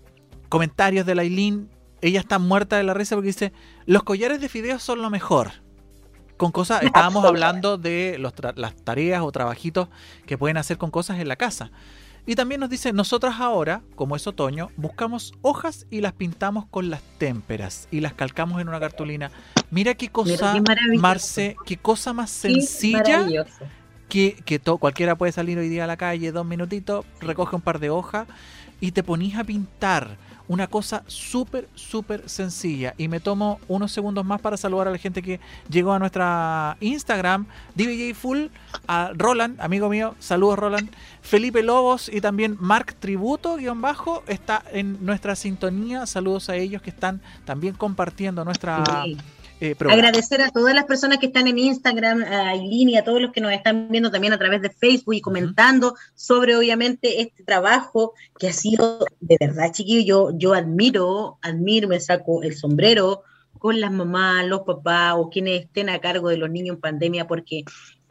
comentarios de la Eileen ella está muerta de la risa porque dice, los collares de fideos son lo mejor. Con cosas, estábamos hablando de las tareas o trabajitos que pueden hacer con cosas en la casa. Y también nos dice, nosotras ahora, como es otoño, buscamos hojas y las pintamos con las témperas y las calcamos en una cartulina. Mira qué cosa, Marce, qué cosa más sencilla que, que cualquiera puede salir hoy día a la calle, dos minutitos, recoge un par de hojas y te ponís a pintar una cosa súper, súper sencilla. Y me tomo unos segundos más para saludar a la gente que llegó a nuestra Instagram, DJ Full, a Roland, amigo mío, saludos Roland, Felipe Lobos y también Mark Tributo, guion bajo, está en nuestra sintonía. Saludos a ellos que están también compartiendo nuestra... Eh, Agradecer a todas las personas que están en Instagram, a y a todos los que nos están viendo también a través de Facebook y comentando sobre obviamente este trabajo que ha sido de verdad, chiquillo. Yo, yo admiro, admiro, me saco el sombrero con las mamás, los papás o quienes estén a cargo de los niños en pandemia, porque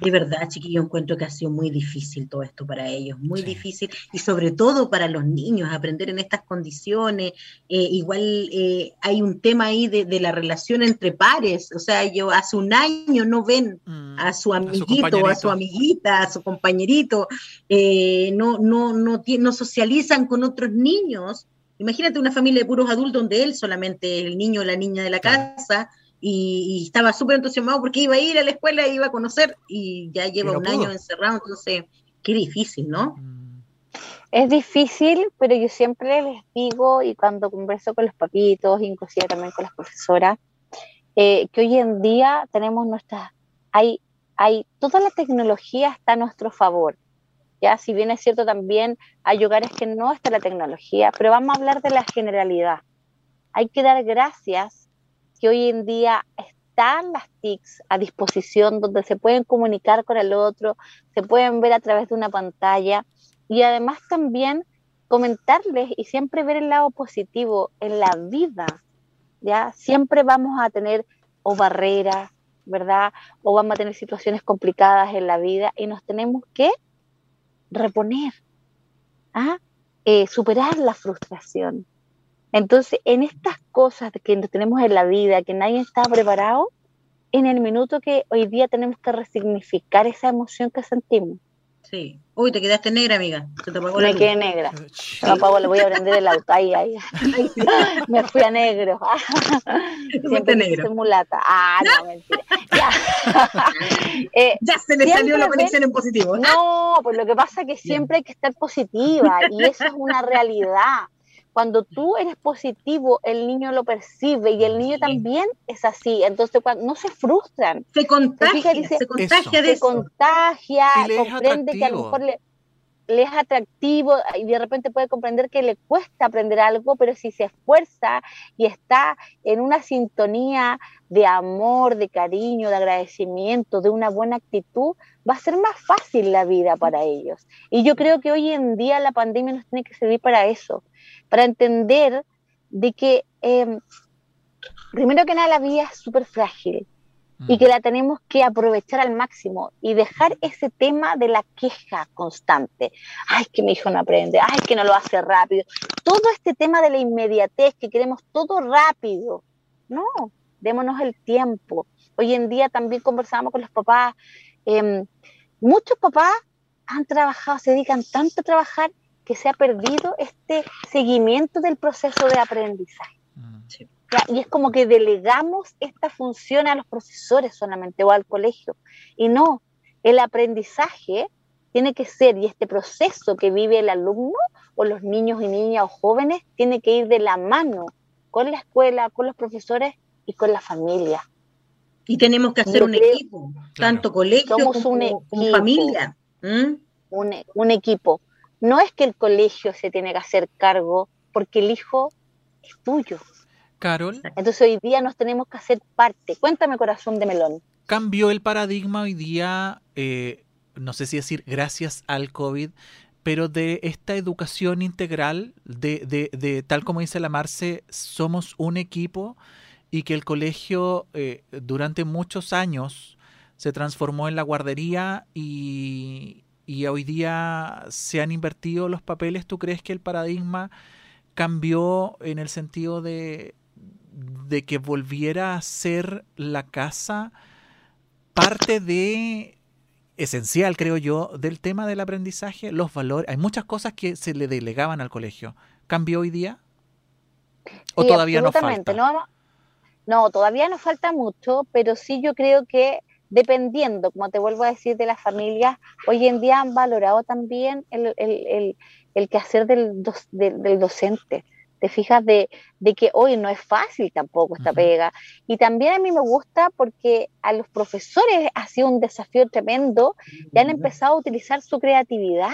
de verdad, chiquillo, encuentro que ha sido muy difícil todo esto para ellos, muy difícil, y sobre todo para los niños, aprender en estas condiciones. Eh, igual eh, hay un tema ahí de, la relación entre pares, o sea, yo hace un año no ven mm, a su amiguito, a su, amiguita, a su compañerito, eh, no, no, no, no socializan con otros niños. Imagínate una familia de puros adultos donde él solamente el niño o la niña de la casa y, estaba súper entusiasmado porque iba a ir a la escuela iba a conocer y ya lleva un año encerrado, entonces qué difícil, ¿no? Mm. Es difícil, pero yo siempre les digo y cuando converso con los papitos, inclusive también con las profesoras, eh, que hoy en día tenemos nuestras, hay, hay, toda la tecnología está a nuestro favor. Si bien es cierto también hay lugares que no está la tecnología, pero vamos a hablar de la generalidad. Hay que dar gracias que hoy en día están las TICs a disposición donde se pueden comunicar con el otro, se pueden ver a través de una pantalla y además también comentarles y siempre ver el lado positivo en la vida, ¿ya? Siempre vamos a tener o barreras, ¿verdad? O vamos a tener situaciones complicadas en la vida y nos tenemos que reponer, ¿ah? Eh, superar la frustración. Entonces, en estas cosas que tenemos en la vida, que nadie está preparado, en el minuto que hoy día tenemos que resignificar esa emoción que sentimos. Sí. Uy, te quedaste negra, amiga. Se te apagó Me quedé negra. Se me apagó, le voy a prender el auto. Ahí, ahí. me fui a negro. Siempre negro. mulata. Ah, no, mentira. Ya, eh, ya se le salió la conexión en positivo. No, pues lo que pasa es que siempre hay que estar positiva y eso es una realidad. Cuando tú eres positivo, el niño lo percibe y el niño también es así. Entonces, cuando, no se frustran. Se contagia, se contagia de Se contagia, comprende que a lo mejor le, es atractivo y de repente puede comprender que le cuesta aprender algo, pero si se esfuerza y está en una sintonía de amor, de cariño, de agradecimiento, de una buena actitud, va a ser más fácil la vida para ellos. Y yo creo que hoy en día la pandemia nos tiene que servir para eso, para entender de que, em, primero que nada, la vida es súper frágil y que mm. la tenemos que aprovechar al máximo y dejar ese tema de la queja constante. Ay, que mi hijo no aprende, ay, que no lo hace rápido. Todo este tema de la inmediatez, que queremos todo rápido. No, démonos el tiempo. Hoy en día también conversábamos con los papás. Em, muchos papás han trabajado, se dedican tanto a trabajar que se ha perdido este seguimiento del proceso de aprendizaje. Mm. Y es como que delegamos esta función a los profesores solamente o al colegio. Y no, el aprendizaje tiene que ser, y este proceso que vive el alumno o los niños y niñas o jóvenes, tiene que ir de la mano con la escuela, con los profesores y con la familia. Y tenemos que hacer un equipo, tanto colegio como, familia. Un, un equipo no es que el colegio se tiene que hacer cargo porque el hijo es tuyo. Carol. Entonces hoy día nos tenemos que hacer parte. Cuéntame, corazón de melón. Cambió el paradigma hoy día, eh, no sé si decir gracias al COVID, pero de esta educación integral, de, de, tal como dice la Marce, somos un equipo y que el colegio eh, durante muchos años se transformó en la guardería y, y hoy día se han invertido los papeles, ¿tú crees que el paradigma cambió en el sentido de, de que volviera a ser la casa parte de esencial, creo yo, del tema del aprendizaje, los valores. Hay muchas cosas que se le delegaban al colegio. ¿Cambió hoy día? ¿O todavía no falta? No, no, todavía nos falta mucho, pero sí yo creo que dependiendo, como te vuelvo a decir, de las familias, hoy en día han valorado también el, el, el, quehacer del, del, docente. Te fijas de, de, que hoy no es fácil tampoco esta pega. Y también a mí me gusta porque a los profesores ha sido un desafío tremendo y han empezado a utilizar su creatividad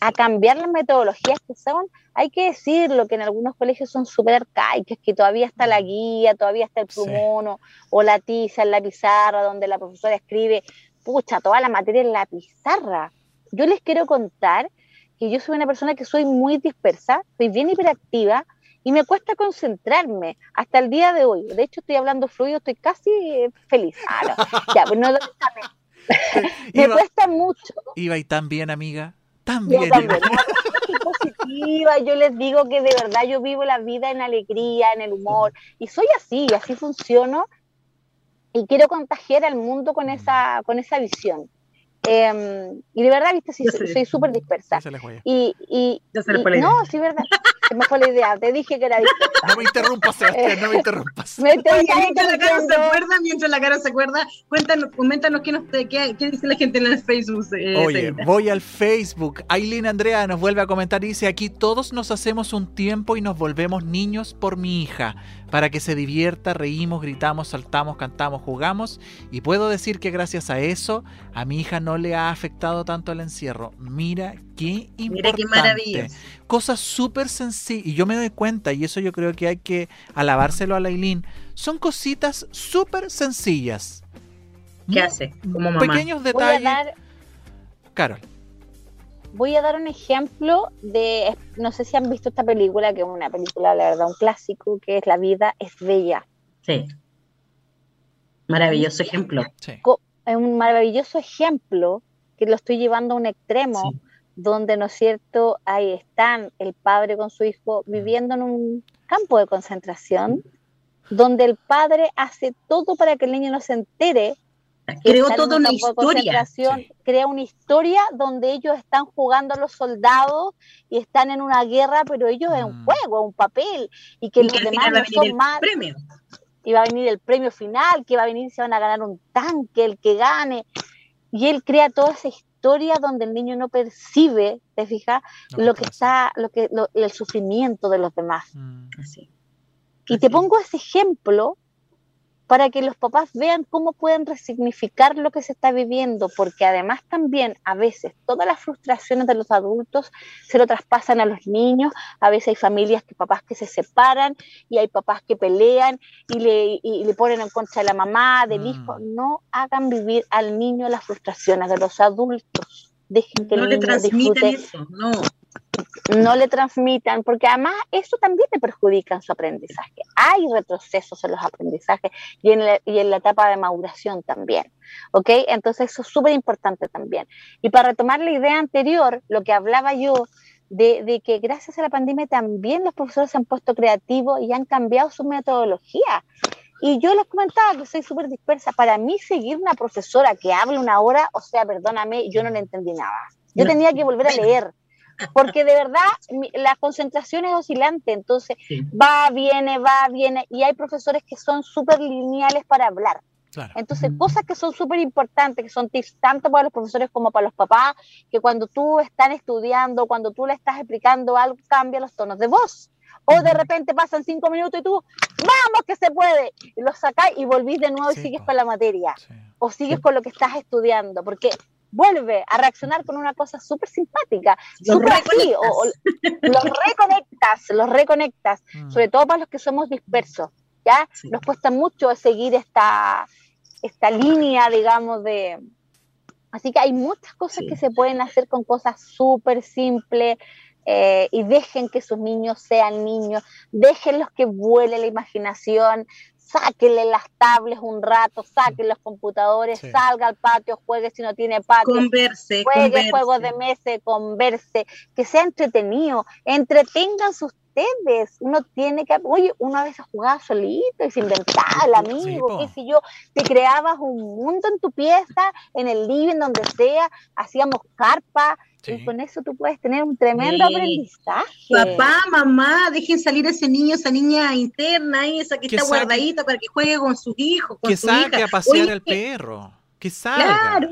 a cambiar las metodologías que son, hay que decirlo, que en algunos colegios son súper arcaicas, que todavía está la guía, todavía está el plumón o, la tiza en la pizarra donde la profesora escribe, pucha, toda la materia en la pizarra. Yo les quiero contar que yo soy una persona que soy muy dispersa, soy bien hiperactiva y me cuesta concentrarme hasta el día de hoy. De hecho, estoy hablando fluido, estoy casi feliz. Ah, ya, pues no, me cuesta mucho. Iba y tan bien, amiga. También. Yo positiva, yo les digo que de verdad yo vivo la vida en alegría, en el humor, y soy así, así funciono, y quiero contagiar al mundo con esa, con esa visión. Em, y de verdad, viste, sí, soy súper dispersa. Y, y, y no, sí, verdad. Se me fue la idea. Te dije que era dispersa. No me interrumpas, Sebastián, no me interrumpas. Me mientras la cara se acuerda, mientras la cara se acuerda, cuéntanos, coméntanos qué, nos, qué, qué dice la gente en el Facebook. Eh, Oye, voy al Facebook. Aileen Andrea nos vuelve a comentar y dice: Aquí todos nos hacemos un tiempo y nos volvemos niños por mi hija para que se divierta, reímos, gritamos, saltamos, cantamos, jugamos y puedo decir que gracias a eso a mi hija no le ha afectado tanto el encierro. Mira qué importante. Mira qué maravilla. Cosas súper sencillas y yo me doy cuenta y eso yo creo que hay que alabárselo a Lailín. son cositas súper sencillas. ¿Qué hace? Como mamá. Pequeños detalles. Carol. Voy a dar un ejemplo de, no sé si han visto esta película, que es una película, la verdad, un clásico, que es La vida es bella. Sí. Maravilloso ejemplo. Es un maravilloso ejemplo que lo estoy llevando a un extremo, donde, ¿no es cierto?, ahí están el padre con su hijo viviendo en un campo de concentración, donde el padre hace todo para que el niño no se entere. Creó toda una historia. Crea una historia donde ellos están jugando a los soldados y están en una guerra, pero ellos en un mm. juego, un papel, y que los demás no son más. Premio. Y va a venir el premio final, que va a venir, se van a ganar un tanque, el que gane. Y él crea toda esa historia donde el niño no percibe, ¿te fijas? lo que está, lo que, el sufrimiento de los demás. Mm. Y te pongo ese ejemplo para que los papás vean cómo pueden resignificar lo que se está viviendo, porque además también a veces todas las frustraciones de los adultos se lo traspasan a los niños, a veces hay familias que papás que se separan y hay papás que pelean y le, le ponen en contra de la mamá, del mm. hijo, no hagan vivir al niño las frustraciones de los adultos, dejen que no el le transmitan eso, no no le transmitan, porque además eso también te perjudica en su aprendizaje. Hay retrocesos en los aprendizajes y en la, y en la etapa de maduración también. ¿Ok? Entonces eso es súper importante también. Y para retomar la idea anterior, lo que hablaba yo de, de, que gracias a la pandemia también los profesores se han puesto creativos y han cambiado su metodología. Y yo les comentaba que soy súper dispersa. Para mí, seguir una profesora que hable una hora, o sea, perdóname, yo no le entendí nada. Yo tenía que volver a leer porque de verdad la concentración es oscilante, entonces va, viene, va, viene, y hay profesores que son súper lineales para hablar. Entonces, cosas que son súper importantes, que son tips tanto para los profesores como para los papás, que cuando tú estás estudiando, cuando tú le estás explicando algo, cambia los tonos de voz. O de repente pasan cinco minutos y tú, vamos que se puede, y lo sacás y volvís de nuevo y sigues con la materia. O sigues con lo que estás estudiando, porque vuelve a reaccionar con una cosa súper simpática. Los reconectas. o, los reconectas, los reconectas, mm. sobre todo para los que somos dispersos, ¿ya? Nos cuesta mucho seguir esta, esta línea, digamos, de... Así que hay muchas cosas que se pueden hacer con cosas súper simples, eh, y dejen que sus niños sean niños, déjenlos que vuele la imaginación, sáquenle las tablets un rato, saquen los computadores, salga al patio, juegue si no tiene patio, converse, juegue juegos de mesa, converse, que sea entretenido, entreténganse ustedes, uno tiene que, oye, uno a veces jugaba solito y se inventaba el amigo, qué sé yo, te creabas un mundo en tu pieza, en el living, donde sea, hacíamos carpa, y con eso tú puedes tener un tremendo aprendizaje. Papá, mamá, dejen salir a ese niño, esa niña interna, esa que, está guardadita para que juegue con sus hijos. Con que salga a pasear al perro. Que salga. Claro,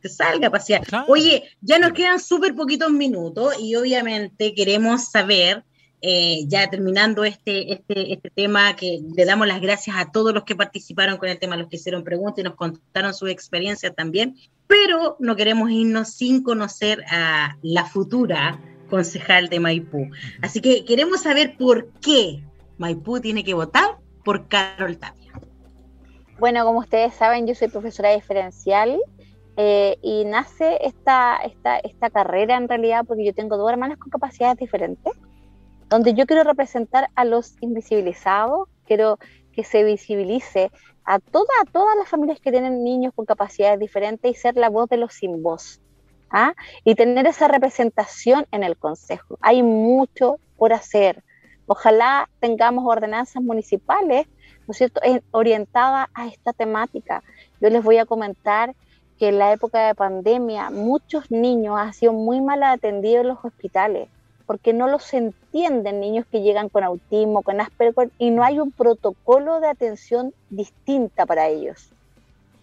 que salga a pasear. Oye, ya nos quedan súper poquitos minutos y obviamente queremos saber eh, ya terminando este, este, este tema, que le damos las gracias a todos los que participaron con el tema, los que hicieron preguntas y nos contaron su experiencia también, pero no queremos irnos sin conocer a la futura concejal de Maipú. Así que queremos saber por qué Maipú tiene que votar por Carol Tapia. Bueno, como ustedes saben, yo soy profesora diferencial eh, y nace esta, esta, esta carrera en realidad porque yo tengo dos hermanas con capacidades diferentes donde yo quiero representar a los invisibilizados, quiero que se visibilice a, toda, todas las familias que tienen niños con capacidades diferentes y ser la voz de los sin voz. ¿ah? Y tener esa representación en el Consejo. Hay mucho por hacer. Ojalá tengamos ordenanzas municipales, ¿no es cierto?, orientadas a esta temática. Yo les voy a comentar que en la época de pandemia muchos niños han sido muy mal atendidos en los hospitales porque no los entienden niños que llegan con autismo, con Asperger, y no hay un protocolo de atención distinta para ellos.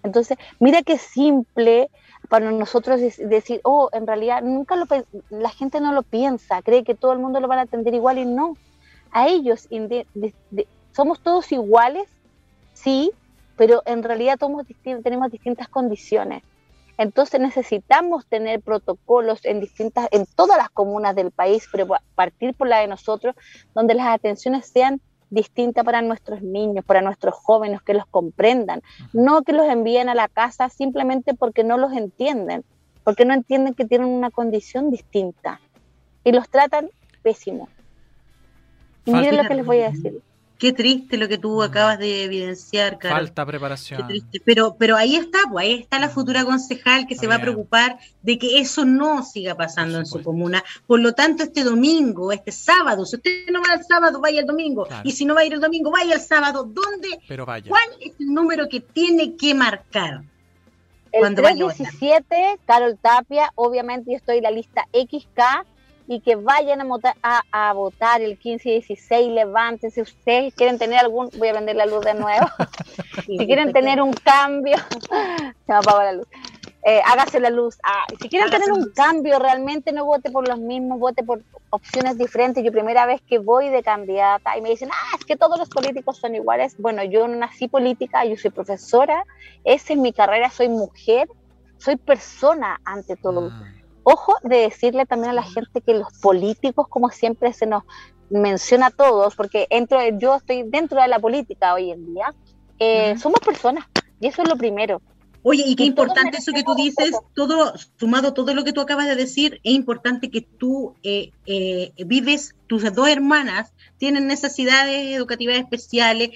Entonces, mira qué simple para nosotros decir, oh, en realidad nunca lo la gente no lo piensa, cree que todo el mundo lo van a atender igual y no. A ellos somos todos iguales, sí, pero en realidad todos tenemos distintas condiciones. Entonces necesitamos tener protocolos en distintas, en todas las comunas del país, pero partir por la de nosotros, donde las atenciones sean distinta para nuestros niños, para nuestros jóvenes, que los comprendan, no que los envíen a la casa simplemente porque no los entienden, porque no entienden que tienen una condición distinta y los tratan pésimo. Y miren lo que les voy a decir. Qué triste lo que tú acabas de evidenciar, Carol. Falta preparación. Pero, pero ahí está, pues ahí está la futura concejal que se va a preocupar de que eso no siga pasando en su comuna. Por lo tanto, este domingo, este sábado, si usted no va el sábado, vaya el domingo. Y si no va a ir el domingo, vaya el sábado. ¿Dónde? Pero vaya. ¿Cuál es el número que tiene que marcar? El 317, Carol Tapia, obviamente yo estoy en la lista XK y que vayan a, a, votar el 15 y 16, levántense, ustedes quieren tener algún, voy a vender la luz de nuevo, si quieren tener un cambio, se me apagó la luz, eh, hágase la luz, ah, si quieren tener un cambio, realmente no vote por los mismos, vote por opciones diferentes, yo primera vez que voy de candidata y me dicen, ah, es que todos los políticos son iguales, bueno, yo no nací política, yo soy profesora, esa es mi carrera, soy mujer, soy persona ante todo. Mm Ojo de decirle también a la gente que los políticos, como siempre se nos menciona a todos, porque entro, yo estoy dentro de la política hoy en día, eh, somos personas, y eso es lo primero. Oye, y qué importante eso que tú dices, todo, sumado todo lo que tú acabas de decir, es importante que tú eh, eh, vives, tus dos hermanas tienen necesidades educativas especiales,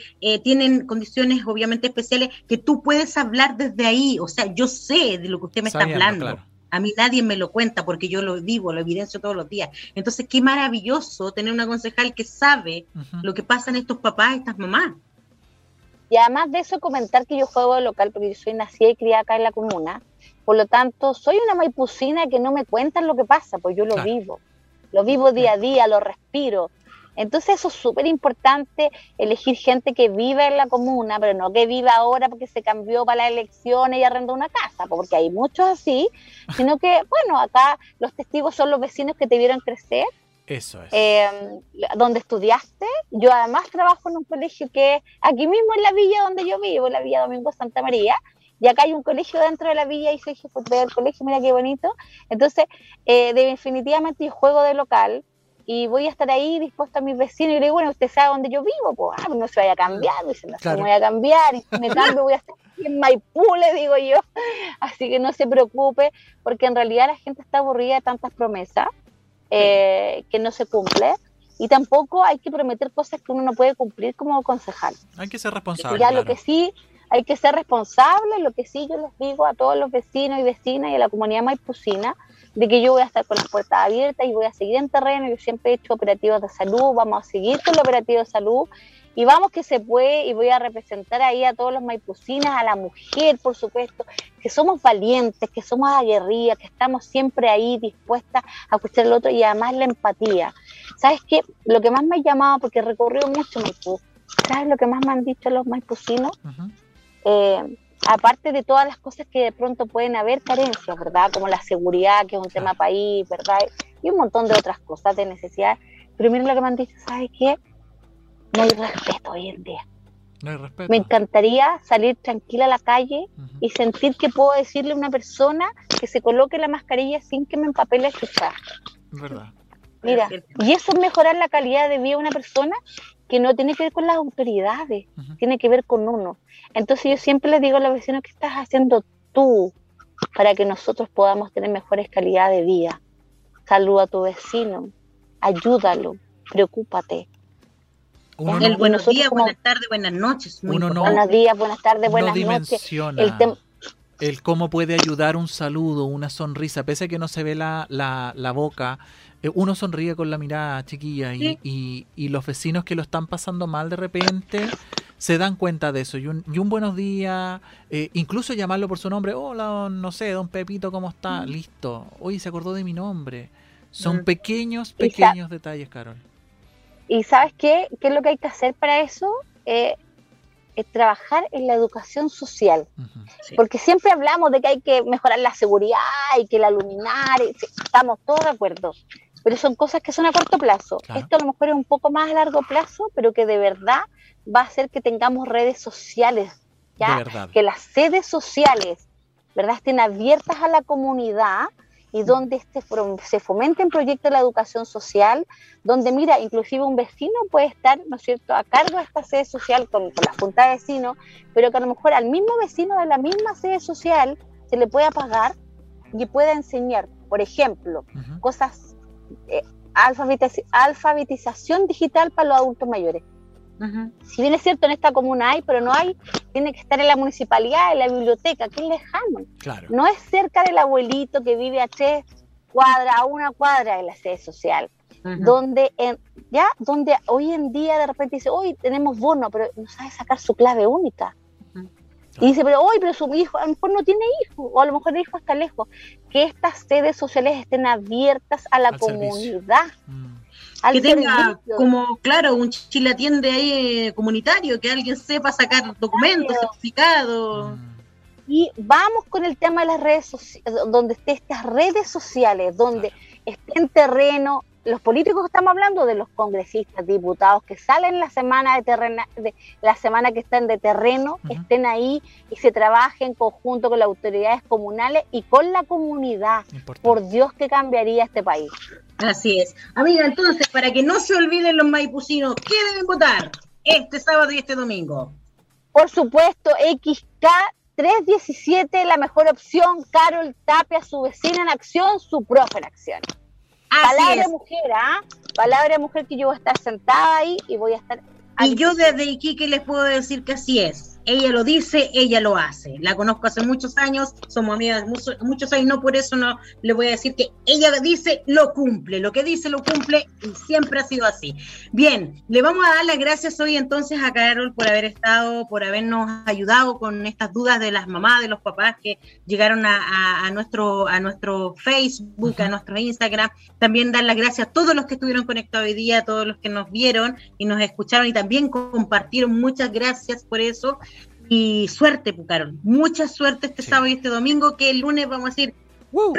tienen condiciones obviamente especiales, que tú puedes hablar desde ahí, o sea, yo sé de lo que usted me está hablando. A mí nadie me lo cuenta porque yo lo vivo, lo evidencio todos los días. Entonces, qué maravilloso tener una concejal que sabe lo que pasa en estos papás, estas mamás. Y además de eso, comentar que yo juego de local porque yo soy nacida y criada acá en la comuna. Por lo tanto, soy una maipucina que no me cuentan lo que pasa, pues yo lo vivo. Lo vivo día a día, lo respiro. Entonces eso es súper importante, elegir gente que vive en la comuna, pero no que viva ahora porque se cambió para las elecciones y arrendó una casa, porque hay muchos así, sino que, bueno, acá los testigos son los vecinos que te vieron crecer. Eso es. Em, donde estudiaste. Yo además trabajo en un colegio que aquí mismo en la villa donde yo vivo, la Villa Domingo Santa María, y acá hay un colegio dentro de la villa y soy jefe del colegio, mira qué bonito. Entonces, eh, definitivamente yo juego de local, y voy a estar ahí dispuesta a mis vecinos y le digo, bueno, usted sabe dónde yo vivo, pues, ah, no se vaya a cambiar, dice, no se me voy a cambiar, y si me cambio voy a estar en Maipú, le digo yo, así que no se preocupe, porque en realidad la gente está aburrida de tantas promesas eh, que no se cumple, y tampoco hay que prometer cosas que uno no puede cumplir como concejal. Hay que ser responsable. Ya lo que sí, hay que ser responsable, lo que sí yo les digo a todos los vecinos y vecinas y a la comunidad maipucina, de que yo voy a estar con las puertas abiertas y voy a seguir en terreno. Yo siempre he hecho operativos de salud, vamos a seguir con el operativo de salud y vamos que se puede y voy a representar ahí a todos los maipucinas, a la mujer, por supuesto, que somos valientes, que somos aguerridas, que estamos siempre ahí dispuestas a escuchar al otro y además la empatía. ¿Sabes qué? Lo que más me ha llamado, porque he recorrido mucho Maipú, ¿sabes lo que más me han dicho los maipucinos? eh, aparte de todas las cosas que de pronto pueden haber carencias, ¿verdad? Como la seguridad, que es un tema país, ¿verdad? Y un montón de otras cosas de necesidad. Pero miren lo que me han dicho, ¿sabes qué? No hay respeto hoy en día. No hay respeto. Me encantaría salir tranquila a la calle y sentir que puedo decirle a una persona que se coloque la mascarilla sin que me empapele el ¿Verdad? Mira, y eso es mejorar la calidad de vida de una persona que no tiene que ver con las autoridades, tiene que ver con uno. Entonces yo siempre les digo a los vecinos, ¿qué estás haciendo tú para que nosotros podamos tener mejores calidad de vida? Saluda a tu vecino, ayúdalo, preocúpate. el buenos días, buenas tardes, buenas noches. buenos días, buenas tardes, buenas noches. El, el, cómo puede ayudar un saludo, una sonrisa, pese a que no se ve la, la, la boca, eh, uno sonríe con la mirada chiquilla y, y, los vecinos que lo están pasando mal de repente se dan cuenta de eso. Y un, y un buenos días, eh, incluso llamarlo por su nombre, hola, no sé, don Pepito, ¿cómo está? Mm. Listo. Hoy se acordó de mi nombre. Son mm. pequeños, pequeños detalles, Carol. ¿Y sabes qué? ¿Qué es lo que hay que hacer para eso? Eh, es trabajar en la educación social. Porque siempre hablamos de que hay que mejorar la seguridad y que la luminaria, estamos todos de acuerdo pero son cosas que son a corto plazo. Esto a lo mejor es un poco más a largo plazo, pero que de verdad va a hacer que tengamos redes sociales, ya que las sedes sociales, ¿verdad?, estén abiertas a la comunidad y donde este, se fomenten proyectos de la educación social, donde, mira, inclusive un vecino puede estar, ¿no es cierto?, a cargo de esta sede social con, la junta de vecinos, pero que a lo mejor al mismo vecino de la misma sede social se le pueda pagar y pueda enseñar, por ejemplo, cosas, eh, alfabetización digital para los adultos mayores. Si bien es cierto, en esta comuna hay, pero no hay, tiene que estar en la municipalidad, en la biblioteca, que es lejano. No es cerca del abuelito que vive a tres cuadras, a una cuadra de la sede social. Donde, ya, donde hoy en día de repente dice, hoy tenemos bono, pero no sabe sacar su clave única. Y dice, pero hoy, pero su hijo, a lo mejor no tiene hijo, o a lo mejor el hijo está lejos. Que estas sedes sociales estén abiertas a la comunidad. Mm que tenga como, claro, un chile atiende ahí eh, comunitario, que alguien sepa sacar documentos, certificados. Y vamos con el tema de las redes sociales, donde estén estas redes sociales, donde estén terreno, los políticos estamos hablando de los congresistas, diputados que salen la semana de terreno, de la semana que están de terreno, estén ahí y se trabajen en conjunto con las autoridades comunales y con la comunidad. Por Dios que cambiaría este país. Así es. Amiga, entonces, para que no se olviden los maipucinos, ¿qué deben votar este sábado y este domingo? Por supuesto, XK 317, la mejor opción. Carol Tapia, su vecina en acción, su profe en acción. Palabra mujer, ¿ah? Palabra mujer que yo voy a estar sentada ahí y voy a estar. Y yo desde Iquique les puedo decir que así es ella lo dice, ella lo hace. La conozco hace muchos años, somos amigas muchos, años, no por eso no le voy a decir que ella dice, lo cumple, lo que dice lo cumple y siempre ha sido así. Bien, le vamos a dar las gracias hoy entonces a Carol por haber estado, por habernos ayudado con estas dudas de las mamás, de los papás que llegaron a, nuestro, a nuestro Facebook, a nuestro Instagram. También dar las gracias a todos los que estuvieron conectados hoy día, a todos los que nos vieron y nos escucharon y también compartieron. Muchas gracias por eso. Y suerte, Pucaron. Mucha suerte este sábado y este domingo, que el lunes vamos a decir,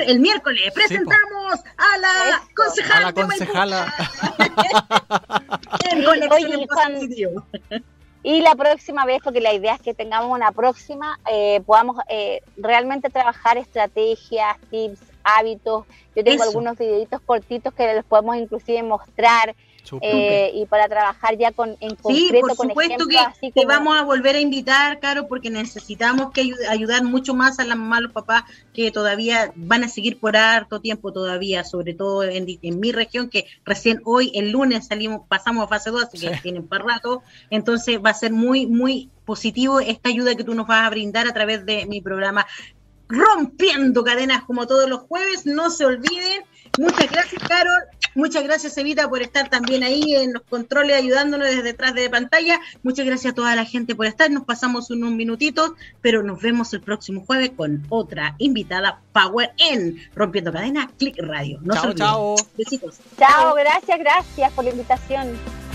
el miércoles presentamos a la concejala. A la concejala. y la próxima vez, porque la idea es que tengamos una próxima, eh, podamos eh, realmente trabajar estrategias, tips, hábitos. Yo tengo algunos videitos cortitos que les podemos inclusive mostrar eh, y para trabajar ya con en concreto sí, por supuesto que te vamos a volver a invitar, Caro, porque necesitamos que ayudar mucho más a las mamás, los papás que todavía van a seguir por harto tiempo todavía, sobre todo en, mi región, que recién hoy, el lunes, salimos, pasamos a fase 2, así que tienen para rato, entonces va a ser muy, muy positivo esta ayuda que tú nos vas a brindar a través de mi programa Rompiendo Cadenas como todos los jueves, no se olviden. Muchas gracias, Carol. Muchas gracias, Evita, por estar también ahí en los controles, ayudándonos desde detrás de pantalla. Muchas gracias a toda la gente por estar. Nos pasamos unos minutitos, pero nos vemos el próximo jueves con otra invitada Power en Rompiendo Cadena, Click Radio. No chao, chao. Besitos. Chao, gracias, gracias por la invitación.